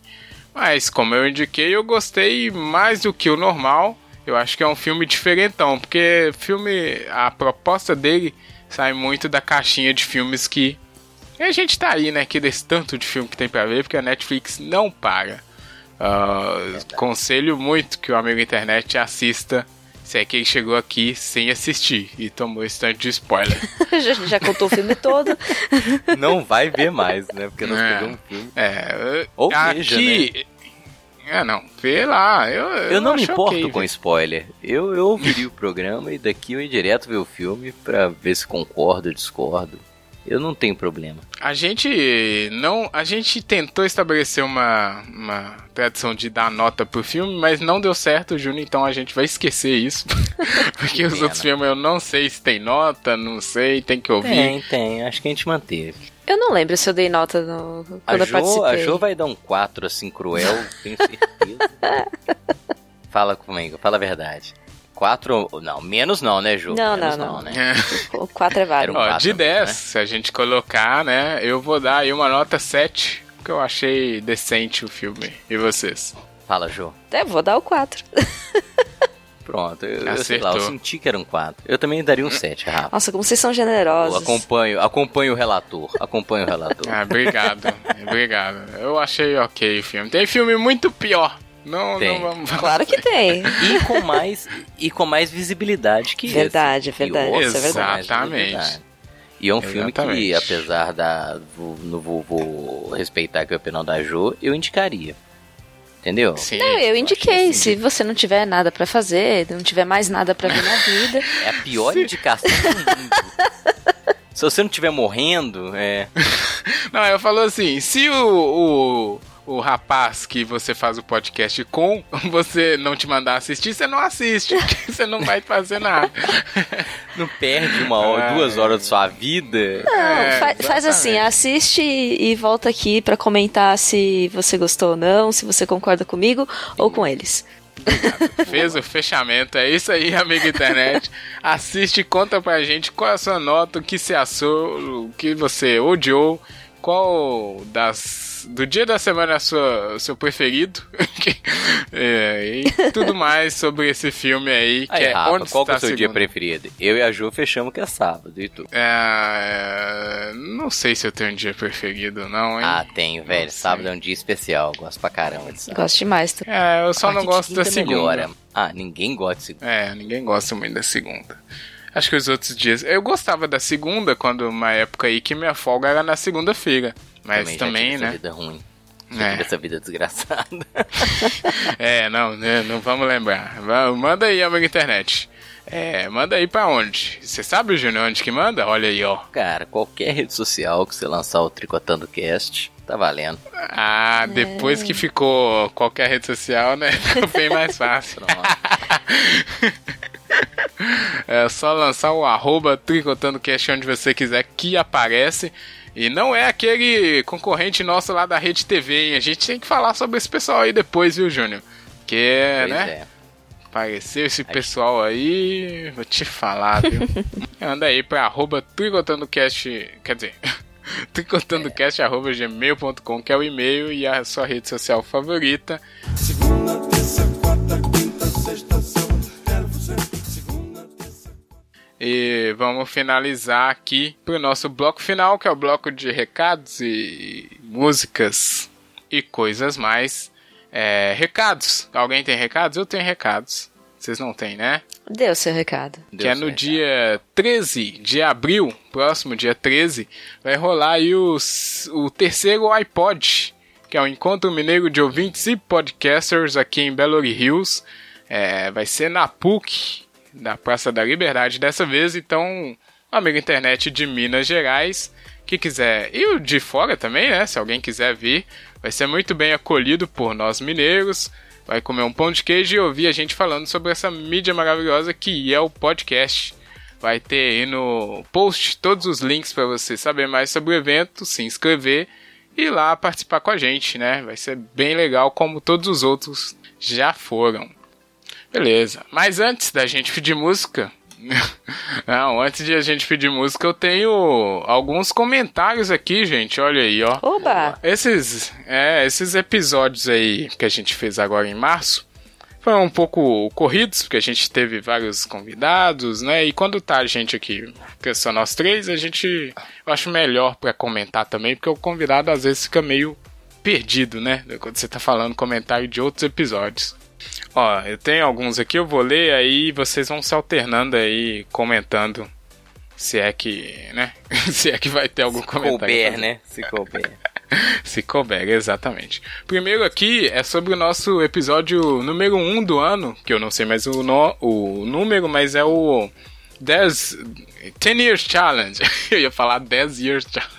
Speaker 1: Mas como eu indiquei, eu gostei mais do que o normal. Eu acho que é um filme diferentão, porque filme, a proposta dele sai muito da caixinha de filmes que e a gente tá aí, né? Que desse tanto de filme que tem pra ver, porque a Netflix não para. Ah, conselho muito que o amigo internet assista. Se é que ele chegou aqui sem assistir e tomou esse tanto de spoiler.
Speaker 3: já, já contou o filme todo.
Speaker 2: Não vai ver mais, né? Porque nós
Speaker 1: É.
Speaker 2: pegamos um filme.
Speaker 1: É,
Speaker 2: Ou
Speaker 1: aqui...
Speaker 2: veja,
Speaker 1: É, não, vê lá. Eu,
Speaker 2: Eu não me importo
Speaker 1: ok,
Speaker 2: com
Speaker 1: velho.
Speaker 2: spoiler. Eu, eu ouviria o programa e daqui eu ia direto ver o filme pra ver se concordo ou discordo. Eu não tenho problema.
Speaker 1: A gente não, a gente tentou estabelecer uma, uma tradição de dar nota pro filme, mas não deu certo, Júnior, então a gente vai esquecer isso. Porque os
Speaker 2: pena.
Speaker 1: outros filmes eu não sei se tem nota, não sei, tem que ouvir.
Speaker 2: Tem, tem. Acho que a gente manteve.
Speaker 3: Eu não lembro se eu dei nota no, quando
Speaker 2: A
Speaker 3: eu
Speaker 2: Jo,
Speaker 3: participei.
Speaker 2: a Jo vai dar um 4 assim cruel, tenho certeza. fala comigo, fala a verdade. 4, não, menos não, né, Jo?
Speaker 3: Não,
Speaker 2: menos
Speaker 3: não, não.
Speaker 2: né?
Speaker 3: O 4 é válido.
Speaker 2: Um
Speaker 1: Ó,
Speaker 2: quatro,
Speaker 1: de 10,
Speaker 2: né?
Speaker 1: se a gente colocar, né, eu vou dar aí uma nota 7, porque eu achei decente o filme. E vocês?
Speaker 2: Fala, Jo.
Speaker 3: É, vou dar o 4.
Speaker 2: Pronto, eu, eu sei lá, eu
Speaker 1: Acertou.
Speaker 2: senti que era um 4. Eu também daria um 7, Rafa.
Speaker 3: Nossa, como vocês são
Speaker 2: Eu
Speaker 3: generosos.
Speaker 2: acompanho, acompanho o relator, acompanho o relator.
Speaker 1: Ah, obrigado, obrigado. Eu achei ok o filme. Tem filme muito pior. Não,
Speaker 2: Tem.
Speaker 1: não vamos
Speaker 3: Claro que tem.
Speaker 2: E com mais e com mais visibilidade que
Speaker 3: Verdade,
Speaker 2: esse.
Speaker 3: verdade,
Speaker 2: E
Speaker 3: isso é
Speaker 2: com mais
Speaker 1: Exatamente.
Speaker 2: E é um filme que,
Speaker 1: Exatamente.
Speaker 2: apesar da. Vou, não vou, vou respeitar aqui a opinião da Jo, eu indicaria. Entendeu?
Speaker 1: Sim.
Speaker 3: Não, eu indiquei. Se você não tiver nada pra fazer, não tiver mais nada pra ver na vida.
Speaker 2: É a pior indicação do mundo. Se você não estiver morrendo, é.
Speaker 1: Não, eu falo assim, se o, o, o rapaz que você faz o podcast com, você não te mandar assistir, você não assiste, porque você não vai fazer nada.
Speaker 2: Não perde uma hora,
Speaker 1: É.
Speaker 2: duas horas da sua vida.
Speaker 3: Não,
Speaker 1: É,
Speaker 3: fa- faz assim, assiste e volta aqui pra comentar se você gostou ou não, se você concorda comigo ou com eles.
Speaker 1: Fez o fechamento, é isso aí, amigo internet. Assiste e conta pra gente qual é a sua nota, o que você achou, o que você odiou, qual das do dia da semana é sua, seu preferido É, e tudo mais sobre esse filme aí que
Speaker 2: Aí,
Speaker 1: é
Speaker 2: Rafa,
Speaker 1: onde
Speaker 2: qual que é
Speaker 1: está
Speaker 2: o seu dia preferido? Eu e a Jo fechamos que é sábado, e tu?
Speaker 1: É, não sei se eu tenho um dia preferido não, hein?
Speaker 2: Ah, tenho, velho.
Speaker 1: Não sei.
Speaker 2: Sábado é um dia especial. Gosto pra caramba de sábado.
Speaker 3: Gosto demais. tá?
Speaker 1: É, eu só
Speaker 2: A
Speaker 1: não gosto da segunda.
Speaker 2: melhora. Ah, ninguém gosta de segunda.
Speaker 1: É, ninguém gosta muito da segunda. Acho que os outros dias. Eu gostava da segunda, quando uma época aí que minha folga era na segunda-feira. Mas também,
Speaker 2: essa
Speaker 1: né?
Speaker 2: vida ruim.
Speaker 1: É.
Speaker 2: essa vida desgraçada.
Speaker 1: É, não, né, não vamos lembrar. Manda aí, amigo internet. É, manda aí pra onde? Você sabe, Júnior, onde que manda? Olha aí, ó.
Speaker 2: Cara, qualquer rede social que você lançar o Tricotando Cast, tá valendo.
Speaker 1: Ah, depois que ficou qualquer rede social, né? Ficou bem mais fácil. É só lançar o arroba tricotandocast onde você quiser que aparece. E não é aquele concorrente nosso lá da Rede TV, hein? A gente tem que falar sobre esse pessoal aí depois, viu, Júnior? Que,
Speaker 2: Pois
Speaker 1: né?
Speaker 2: é.
Speaker 1: Apareceu esse pessoal aí, vou te falar, viu? Anda aí pra arroba tricotandocast, quer dizer, tricotandocast arroba gmail.com, que é o e-mail e a sua rede social favorita. E vamos finalizar aqui pro nosso bloco final, que é o bloco de recados e músicas e coisas mais. É, recados. Alguém tem recados? Eu tenho recados. Vocês não têm, né?
Speaker 3: Deu seu recado.
Speaker 1: que é no dia 13 de abril, próximo dia 13, vai rolar aí os, o terceiro iPod, que é o Encontro Mineiro de Ouvintes e Podcasters aqui em Belo Hills. É, vai ser na PUC, na Praça da Liberdade dessa vez, então, amigo internet de Minas Gerais que quiser, e o de fora também, né? Se alguém quiser vir, vai ser muito bem acolhido por nós mineiros. Vai comer um pão de queijo e ouvir a gente falando sobre essa mídia maravilhosa que é o podcast. Vai ter aí no post todos os links para você saber mais sobre o evento, se inscrever e lá participar com a gente, né? Vai ser bem legal como todos os outros já foram. Beleza. Mas antes da gente pedir música. Não, antes de a gente pedir música, eu tenho alguns comentários aqui, gente. Olha aí, ó.
Speaker 3: Oba!
Speaker 1: Esses, é, esses episódios aí que a gente fez agora em março foram um pouco corridos, porque a gente teve vários convidados, né? E quando tá a gente aqui, que é só nós três, a gente eu acho melhor pra comentar também, porque o convidado às vezes fica meio perdido, né? Quando você tá falando comentário de outros episódios. Ó, eu tenho alguns aqui, eu vou ler aí vocês vão se alternando aí, comentando. Se é que, né? se é que vai ter algum comentário.
Speaker 2: Couber, né? Se couber.
Speaker 1: se couber, exatamente. Primeiro aqui é sobre o nosso episódio número 1 do ano, que eu não sei mais o, no, o número, mas é o 10, 10 Years Challenge. Eu ia falar 10 Years Challenge.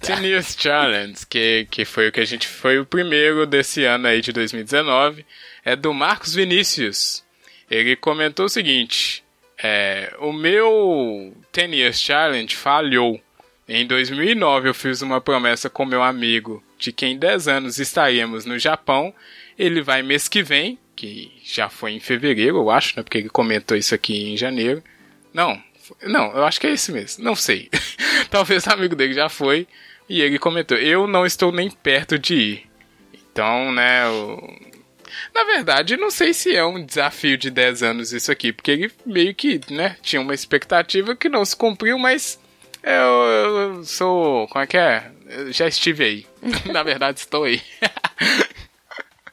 Speaker 1: 10 Years Challenge, que, que foi o que a gente foi o primeiro desse ano aí de 2019, é do Marcos Vinícius. Ele comentou o seguinte: é, o meu 10 Years Challenge falhou. Em 2009 eu fiz uma promessa com meu amigo de que em 10 anos estaríamos no Japão. Ele vai mês que vem, que já foi em fevereiro, eu acho, né? Porque ele comentou isso aqui em janeiro. Não, não, eu acho que é esse mês. Não sei. Talvez o amigo dele já foi. E ele comentou: Eu não estou nem perto de ir. Então, né, o... Na verdade, não sei se é um desafio de 10 anos isso aqui, porque ele meio que, né, tinha uma expectativa que não se cumpriu, mas eu, eu sou. Como é que é? Eu já estive aí. Na verdade, estou aí.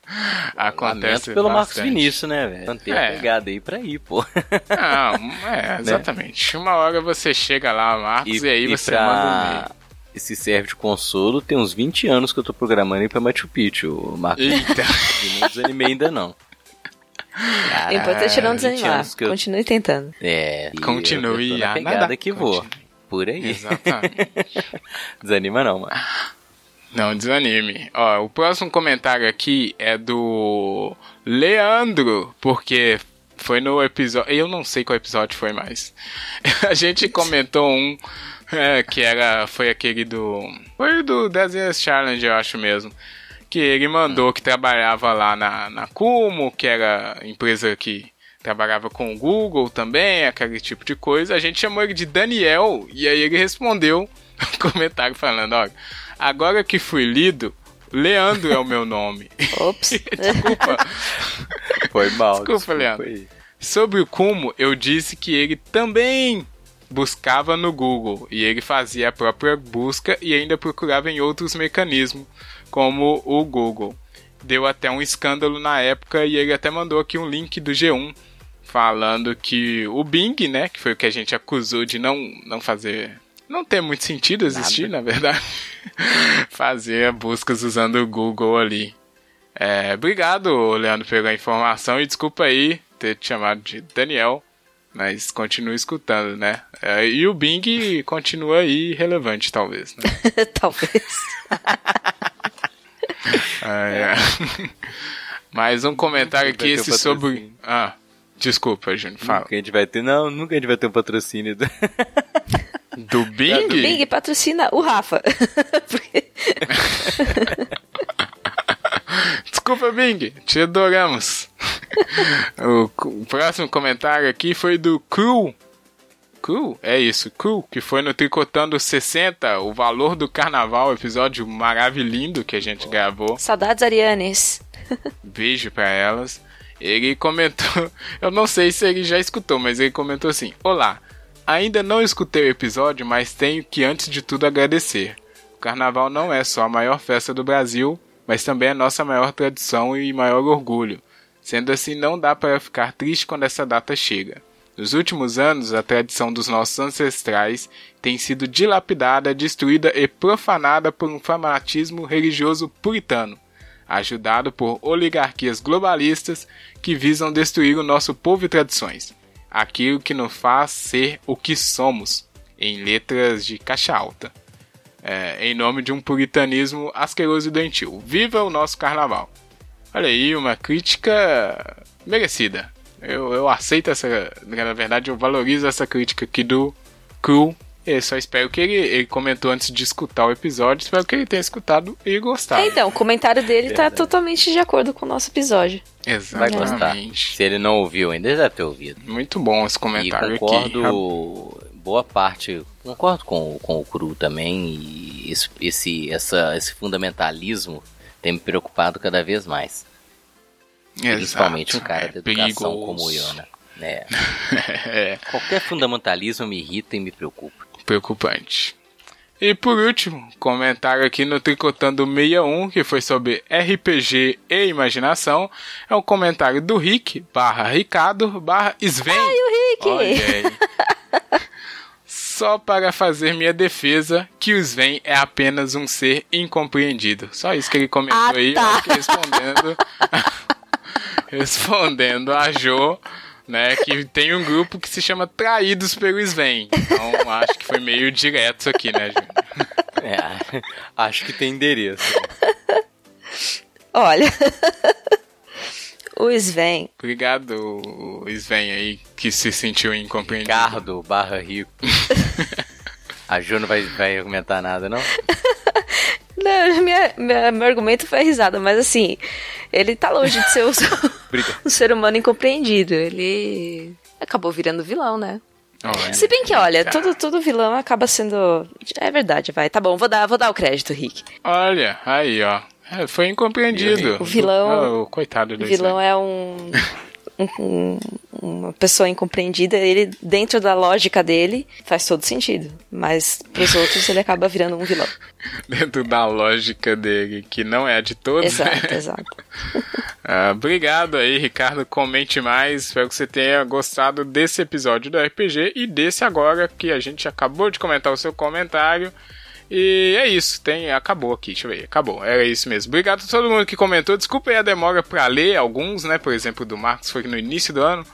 Speaker 1: Acontece
Speaker 2: Lamento pelo Marcos
Speaker 1: bastante.
Speaker 2: Vinícius, né, velho? Manter
Speaker 1: É.
Speaker 2: a pegada aí pra ir, pô.
Speaker 1: Não, é, exatamente. Uma hora você chega lá, Marcos, e, aí você
Speaker 2: pra-
Speaker 1: manda um e-mail.
Speaker 2: E se serve de consolo, tem uns 20 anos que eu tô programando ir pra Machu Picchu, Marcos.
Speaker 1: Eita.
Speaker 2: E não desanimei ainda não.
Speaker 3: Importante é não
Speaker 2: 20
Speaker 3: desanimar.
Speaker 2: eu-
Speaker 3: Continue tentando.
Speaker 2: É. e
Speaker 1: Continue
Speaker 2: eu tô na
Speaker 1: a
Speaker 2: pegada
Speaker 1: nadar.
Speaker 2: que vou. Por aí.
Speaker 1: Exatamente.
Speaker 2: Desanima não, mano.
Speaker 1: Não desanime. Ó, o próximo comentário aqui é do Leandro, porque foi no episódio. Eu não sei qual episódio foi mais. A gente comentou um é, que era. Foi aquele do. Foi do 10 Years Challenge, eu acho mesmo. Que ele mandou que trabalhava lá na, na Kumo, que era empresa que trabalhava com o Google também, aquele tipo de coisa. A gente chamou ele de Daniel e aí ele respondeu um comentário falando: olha, agora que fui lido, Leandro é o meu nome.
Speaker 3: Ops.
Speaker 1: Desculpa.
Speaker 2: Foi mal.
Speaker 1: Desculpa, Leandro.
Speaker 2: aí.
Speaker 1: Sobre o Kumo, eu disse que ele também buscava no Google e ele fazia a própria busca e ainda procurava em outros mecanismos, como o Google. Deu até um escândalo na época e ele até mandou aqui um link do G1 falando que o Bing, né, que foi o que a gente acusou de não, não fazer, não ter muito sentido existir, na verdade, fazer buscas usando o Google ali. É, obrigado, Leandro, pela informação e desculpa aí ter te chamado de Daniel, mas continue escutando, né? É, e o Bing continua aí relevante, talvez. Né?
Speaker 3: Talvez.
Speaker 1: É, é. Mais um comentário aqui, esse sobre. Ah, Desculpa, Júnior, fala.
Speaker 2: Nunca a gente vai ter, não, nunca a gente vai ter um patrocínio. Do...
Speaker 1: Do Bing?
Speaker 3: Bing patrocina o Rafa.
Speaker 1: Desculpa, Bing, te adoramos. o, próximo comentário aqui foi do Cru. Cru? É isso, Cru, que foi no Tricotando 60, o valor do carnaval, episódio maravilhoso que a gente gravou.
Speaker 3: Saudades Arianes.
Speaker 1: Beijo pra elas. Ele comentou, eu não sei se ele já escutou, mas ele comentou assim: Olá, ainda não escutei o episódio, mas tenho que antes de tudo agradecer. O carnaval não é só a maior festa do Brasil, mas também é nossa maior tradição e maior orgulho. Sendo assim, não dá para ficar triste quando essa data chega. Nos últimos anos, a tradição dos nossos ancestrais tem sido dilapidada, destruída e profanada por um fanatismo religioso puritano ajudado por oligarquias globalistas que visam destruir o nosso povo e tradições, aquilo que nos faz ser o que somos, em letras de caixa alta, é, em nome de um puritanismo asqueroso e doentio. Viva o nosso carnaval! Olha aí, uma crítica merecida. Eu, eu aceito essa. Na verdade, eu valorizo essa crítica aqui do Cru. Eu só espero que ele, ele comentou antes de escutar o episódio. Espero que ele tenha escutado e gostado.
Speaker 3: Então, o comentário dele tá
Speaker 2: Verdade.
Speaker 3: totalmente de acordo com o nosso episódio.
Speaker 2: Vai gostar.
Speaker 1: Exatamente.
Speaker 2: Se ele não ouviu ainda, ele deve ter ouvido.
Speaker 1: Muito bom esse
Speaker 2: E
Speaker 1: comentário
Speaker 2: concordo,
Speaker 1: aqui.
Speaker 2: boa parte, concordo com, com o Cru também, e esse, esse, essa, esse fundamentalismo tem me preocupado cada vez mais. Principalmente um
Speaker 1: Exato,
Speaker 2: cara
Speaker 1: é
Speaker 2: de educação
Speaker 1: perigoso.
Speaker 2: como eu, né? É.
Speaker 1: é
Speaker 2: Qualquer fundamentalismo me irrita e me preocupa.
Speaker 1: preocupante. E por último, comentário aqui no Tricotando 61, que foi sobre RPG e imaginação. É um comentário do Rick, barra Ricardo, barra Sven. Ai,
Speaker 3: o Rick!
Speaker 1: Olha aí. Só para fazer minha defesa, que o Sven é apenas um ser incompreendido. Só isso que ele comentou
Speaker 3: Ah,
Speaker 1: aí,
Speaker 3: tá.
Speaker 1: eu acho que respondendo. respondendo a Jo, né, que tem um grupo que se chama Traídos pelo Sven. Então acho que foi meio direto isso aqui, né, Júnior?
Speaker 2: É, acho que tem endereço.
Speaker 3: Olha. o Sven.
Speaker 1: Obrigado, Sven aí, que se sentiu incompreendido.
Speaker 2: Ricardo barra Rico. A Jo não vai, vai argumentar nada, não?
Speaker 3: Não, minha, minha- meu argumento foi a risada, mas assim, ele tá longe de ser um, um ser humano incompreendido. Ele acabou virando vilão, né? Se bem que, olha,
Speaker 1: tá.
Speaker 3: todo, todo vilão acaba sendo. É verdade, vai. Tá bom, vou dar, vou dar o crédito, Rick.
Speaker 1: Olha, aí, ó. É, foi incompreendido.
Speaker 3: O vilão-
Speaker 1: Ah, o coitado do
Speaker 3: O vilão é um, um- um- uma pessoa incompreendida. Ele, dentro da lógica dele, faz todo sentido. Mas pros outros, ele acaba virando um vilão.
Speaker 1: Dentro da lógica dele, que não é a de todos. né?
Speaker 3: Exato, exato.
Speaker 1: Ah, obrigado aí, Ricardo. Comente mais. Espero que você tenha gostado desse episódio do RPG e desse agora que a gente acabou de comentar o seu comentário. E é isso, tem, acabou aqui, deixa eu ver, acabou, era isso mesmo. Obrigado a todo mundo que comentou, desculpa aí a demora pra ler alguns, né, por exemplo, do Marcos foi no início do ano,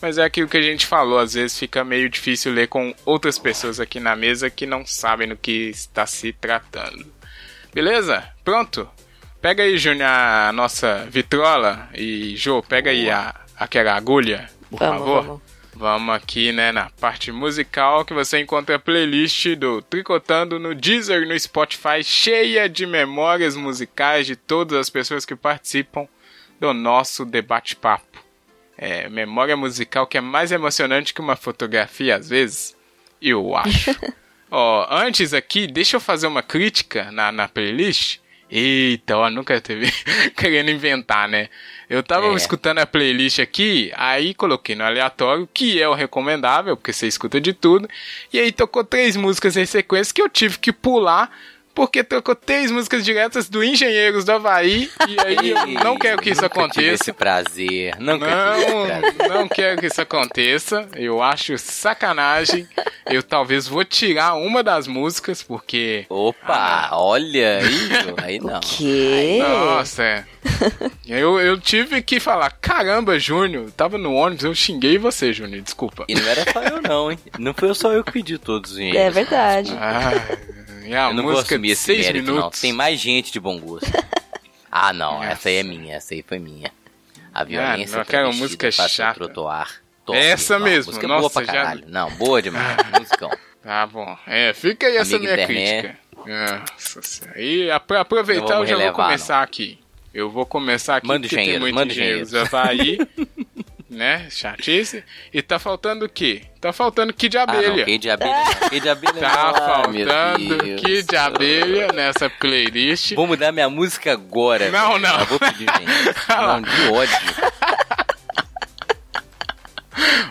Speaker 1: mas é aquilo que a gente falou, às vezes fica meio difícil ler com outras pessoas aqui na mesa que não sabem do que está se tratando. Beleza? Pronto? Pega aí, Júnior, a nossa vitrola e Jô, pega aí a, aquela agulha, por
Speaker 3: Vamos,
Speaker 1: favor.
Speaker 3: vamos.
Speaker 1: Vamos aqui, né, na parte musical que você encontra a playlist do Tricotando no Deezer e no Spotify, cheia de memórias musicais de todas as pessoas que participam do nosso debate-papo. É, memória musical que é mais emocionante que uma fotografia, às vezes, eu acho. Ó, antes aqui, deixa eu fazer uma crítica na, na playlist. Eita, ó, nunca teve querendo inventar, né? Eu tava
Speaker 2: É.
Speaker 1: escutando a playlist aqui, aí coloquei no aleatório, que é o recomendável, porque você escuta de tudo. E aí tocou três músicas em sequência que eu tive que pular, porque tocou três músicas diretas do Engenheiros do Havaí. E aí eu não quero que isso
Speaker 2: Nunca tive
Speaker 1: aconteça.
Speaker 2: esse prazer. Nunca tive esse prazer.
Speaker 1: Não, não quero que isso aconteça. Eu acho sacanagem. Eu talvez vou tirar uma das músicas, porque.
Speaker 2: Opa, olha aí, Jo, aí não.
Speaker 3: Que?
Speaker 1: Nossa, é. Eu, eu tive que falar, caramba, Júnior, tava no ônibus, eu xinguei você, Júnior, desculpa.
Speaker 2: E não era só eu não, hein? Não foi só eu que pedi todos os
Speaker 3: É
Speaker 2: engenheiros.
Speaker 3: verdade.
Speaker 1: Ah, e a
Speaker 2: Eu não vou
Speaker 1: música de
Speaker 2: esse
Speaker 1: seis
Speaker 2: mérito, não.
Speaker 1: minutos.
Speaker 2: Tem mais gente de bom gosto. Ah, não,
Speaker 1: Nossa.
Speaker 2: essa aí é minha, essa aí foi minha. A violência
Speaker 1: não, aquela
Speaker 2: travestida
Speaker 1: música chata.
Speaker 2: o trotuar. Top.
Speaker 1: Essa
Speaker 2: Não,
Speaker 1: mesmo,
Speaker 2: Música
Speaker 1: nossa,
Speaker 2: boa pra
Speaker 1: já-
Speaker 2: caralho. Não, boa demais. musicão.
Speaker 1: Tá bom. É, fica aí essa minha
Speaker 2: internet.
Speaker 1: crítica. Nossa senhora. E pra aproveitar,
Speaker 2: Não
Speaker 1: eu já vou
Speaker 2: relevar,
Speaker 1: começar aqui. Eu vou começar aqui
Speaker 2: Manda
Speaker 1: tem
Speaker 2: engenheiro,
Speaker 1: muito
Speaker 2: manda
Speaker 1: engenheiros
Speaker 2: engenheiro.
Speaker 1: Havaí, né? Chatice. E tá faltando o quê? Tá faltando Kid
Speaker 2: Ah, não,
Speaker 1: Abelha.
Speaker 2: De abelha não. Kid de abelha
Speaker 1: Tá
Speaker 2: não. Ah, meu
Speaker 1: faltando
Speaker 2: Deus
Speaker 1: Kid
Speaker 2: do céu.
Speaker 1: Abelha nessa playlist.
Speaker 2: Vou mudar minha música agora.
Speaker 1: Não,
Speaker 2: velho.
Speaker 1: não.
Speaker 2: Eu vou pedir, gente. Não, de ódio.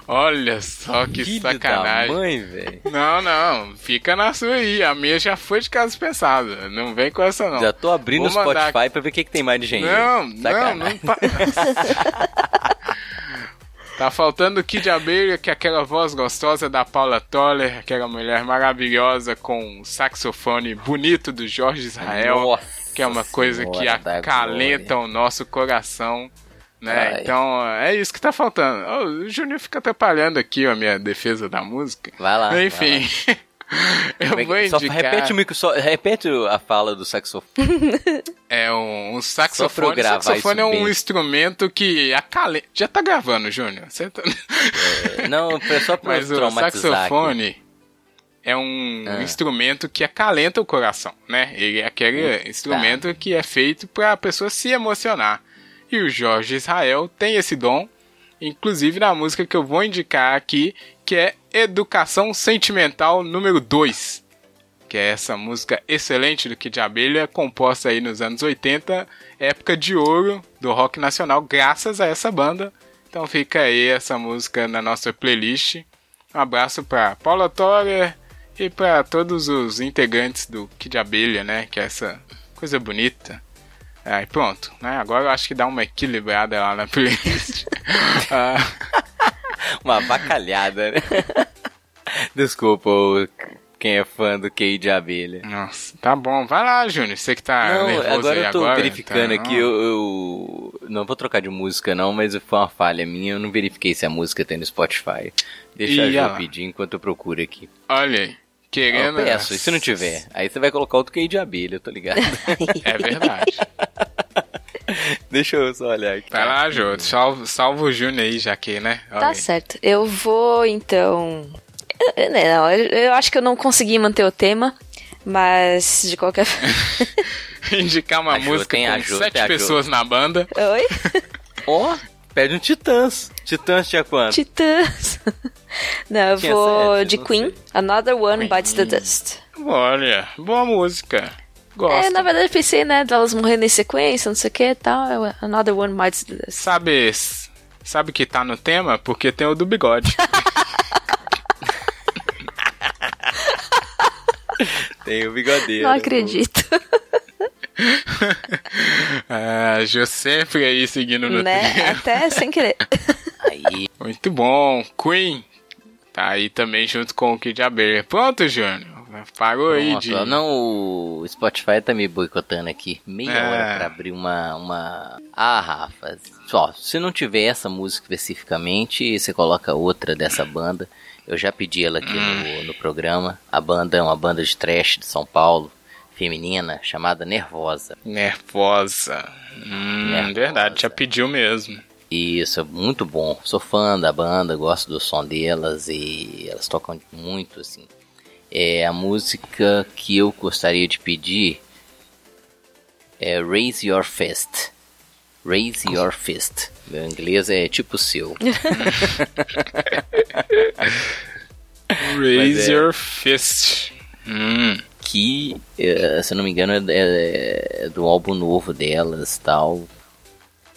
Speaker 1: Olha só que
Speaker 2: Filho
Speaker 1: sacanagem.
Speaker 2: da mãe, velho.
Speaker 1: Não, não, fica na sua aí. A minha já foi de casa pensada. Não vem com essa, não.
Speaker 2: Já tô abrindo o Spotify pra ver o que, que tem mais de gente.
Speaker 1: Não, não,
Speaker 2: Sacanagem.
Speaker 1: não. pa- tá faltando o Kid Abelha, que é aquela voz gostosa da Paula Toller, aquela mulher maravilhosa com o saxofone bonito do Jorge Israel,
Speaker 2: Nossa
Speaker 1: que é uma coisa que
Speaker 2: da
Speaker 1: acalenta o nosso coração. Né?
Speaker 2: Ai.
Speaker 1: Então é isso que tá faltando. O Júnior fica atrapalhando aqui a minha defesa da música.
Speaker 2: Vai lá.
Speaker 1: Enfim, eu
Speaker 2: Como é que-
Speaker 1: vou
Speaker 2: só
Speaker 1: indicar.
Speaker 2: repete, o micro, só, repete a fala do saxofone.
Speaker 1: É um, um
Speaker 2: pra eu
Speaker 1: saxofone. saxofone é um instrumento que acalenta. Já tá gravando, Júnior. Tá...
Speaker 2: É, não, foi só pra
Speaker 1: Mas
Speaker 2: eu
Speaker 1: o saxofone é um
Speaker 2: Ah.
Speaker 1: instrumento que acalenta o coração, né? Ele é aquele instrumento que é feito para a pessoa se emocionar. E o Jorge Israel tem esse dom, inclusive na música que eu vou indicar aqui, que é Educação Sentimental número 2. Que é essa música excelente do Kid Abelha, composta aí nos anos 80, época de ouro do rock nacional, graças a essa banda. Então fica aí essa música na nossa playlist. Um abraço para Paula Toller e para todos os integrantes do Kid Abelha, né? Que é essa coisa bonita. Aí pronto, né? Agora eu acho que dá uma equilibrada lá na playlist. Ah,
Speaker 2: Uma bacalhada, né? Desculpa quem é fã do QI de abelha.
Speaker 1: nossa, tá bom. Vai lá, Júnior. Você que tá
Speaker 2: não,
Speaker 1: nervoso
Speaker 2: agora eu tô
Speaker 1: agora,
Speaker 2: verificando
Speaker 1: então-
Speaker 2: aqui, eu, eu não vou trocar de música não, mas foi uma falha minha, eu não verifiquei se a música tem no Spotify. Deixa Jo
Speaker 1: lá.
Speaker 2: pedir enquanto eu procuro aqui.
Speaker 1: Olha aí. Querendo...
Speaker 2: Eu peço, e se não tiver? Aí você vai colocar outro QI de abelha, eu tô ligado.
Speaker 1: É verdade.
Speaker 2: Deixa eu só olhar aqui.
Speaker 1: Vai lá, Jô. Salva, salva o Júnior aí, já que, né? Olha
Speaker 3: Tá
Speaker 1: aí.
Speaker 3: certo. Eu vou, então. Eu, não, eu, eu acho que eu não consegui manter o tema, mas de qualquer
Speaker 1: Indicar uma música
Speaker 2: tem
Speaker 1: com
Speaker 2: Jo,
Speaker 1: sete pessoas na banda.
Speaker 3: Oi?
Speaker 2: Ó, pede um Titãs. Titãs tinha quanto?
Speaker 3: Titãs. Não, eu
Speaker 2: Tinha
Speaker 3: vou
Speaker 2: sete,
Speaker 3: de
Speaker 2: não
Speaker 3: Queen. Another One
Speaker 1: Queen.
Speaker 3: Bites the Dust.
Speaker 1: Olha, boa música. Gosto.
Speaker 3: É, na verdade eu pensei, né, delas morrendo em sequência, não sei o que e tal. é Another One Bites the Dust.
Speaker 1: Sabe, sabe que tá no tema? Porque tem o do bigode.
Speaker 2: Tem o bigodeiro.
Speaker 3: Não acredito.
Speaker 1: ah, Jô sempre aí seguindo no
Speaker 3: né?
Speaker 1: tema.
Speaker 3: Até sem querer.
Speaker 2: Aí,
Speaker 1: Muito bom. Queen. Tá aí também junto com o Kid Abelha. Pronto, Júnior. Parou aí de...
Speaker 2: Não, o Spotify tá me boicotando aqui. Meia
Speaker 1: É.
Speaker 2: hora pra abrir uma, uma... Ah, Rafa. Só, se não tiver essa música especificamente, você coloca outra dessa banda. Eu já pedi ela aqui
Speaker 1: Hum.
Speaker 2: no, no programa. A banda é uma banda de trash de São Paulo, feminina, chamada Nervosa.
Speaker 1: Nervosa. Hum,
Speaker 2: Nervosa.
Speaker 1: verdade, já pediu mesmo.
Speaker 2: Isso, é muito bom. Sou fã da banda, gosto do som delas e elas tocam muito, assim. É a música que eu gostaria de pedir é Raise Your Fist. Raise Your Fist. Meu inglês é tipo seu.
Speaker 1: Raise
Speaker 2: é-
Speaker 1: your fist. Hum.
Speaker 2: que, eh, se eu não me engano, é, é do álbum novo delas tal.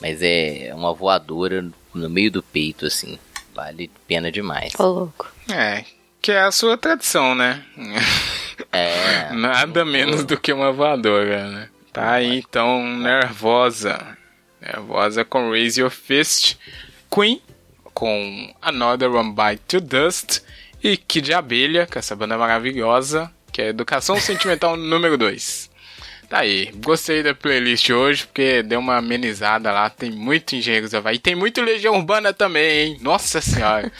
Speaker 2: Mas é uma voadora no meio do peito, assim. Vale pena demais.
Speaker 3: Ô, louco.
Speaker 1: É, que é a sua tradição, né?
Speaker 2: É.
Speaker 1: Nada menos do que uma voadora, né? Tá aí então, nervosa. Nervosa com Raise Your Fist. Queen com Another One Bite to Dust. E Kid Abelha, com essa banda maravilhosa, que é Educação Sentimental número 2. Tá aí. Gostei da playlist hoje, porque deu uma amenizada lá. Tem muito Engenheiros do Havaí. Tem muito Legião Urbana também, hein? Nossa Senhora.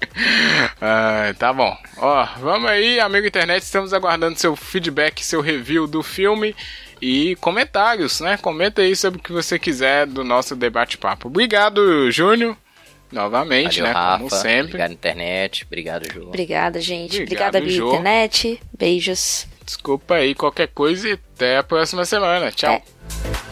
Speaker 1: ah, tá bom. Ó, vamos aí, amigo internet. Estamos aguardando seu feedback, seu review do filme e comentários, né? Comenta aí sobre o que você quiser do nosso debate-papo. Obrigado, Júnior. Novamente,
Speaker 2: Valeu,
Speaker 1: né?
Speaker 2: Rafa.
Speaker 1: Como sempre.
Speaker 2: Obrigado, internet. Obrigado, João.
Speaker 3: Obrigada, gente.
Speaker 1: Obrigado,
Speaker 3: Obrigada, amigo internet. Beijos.
Speaker 1: Desculpa aí qualquer coisa e até a próxima semana. Tchau.
Speaker 3: É.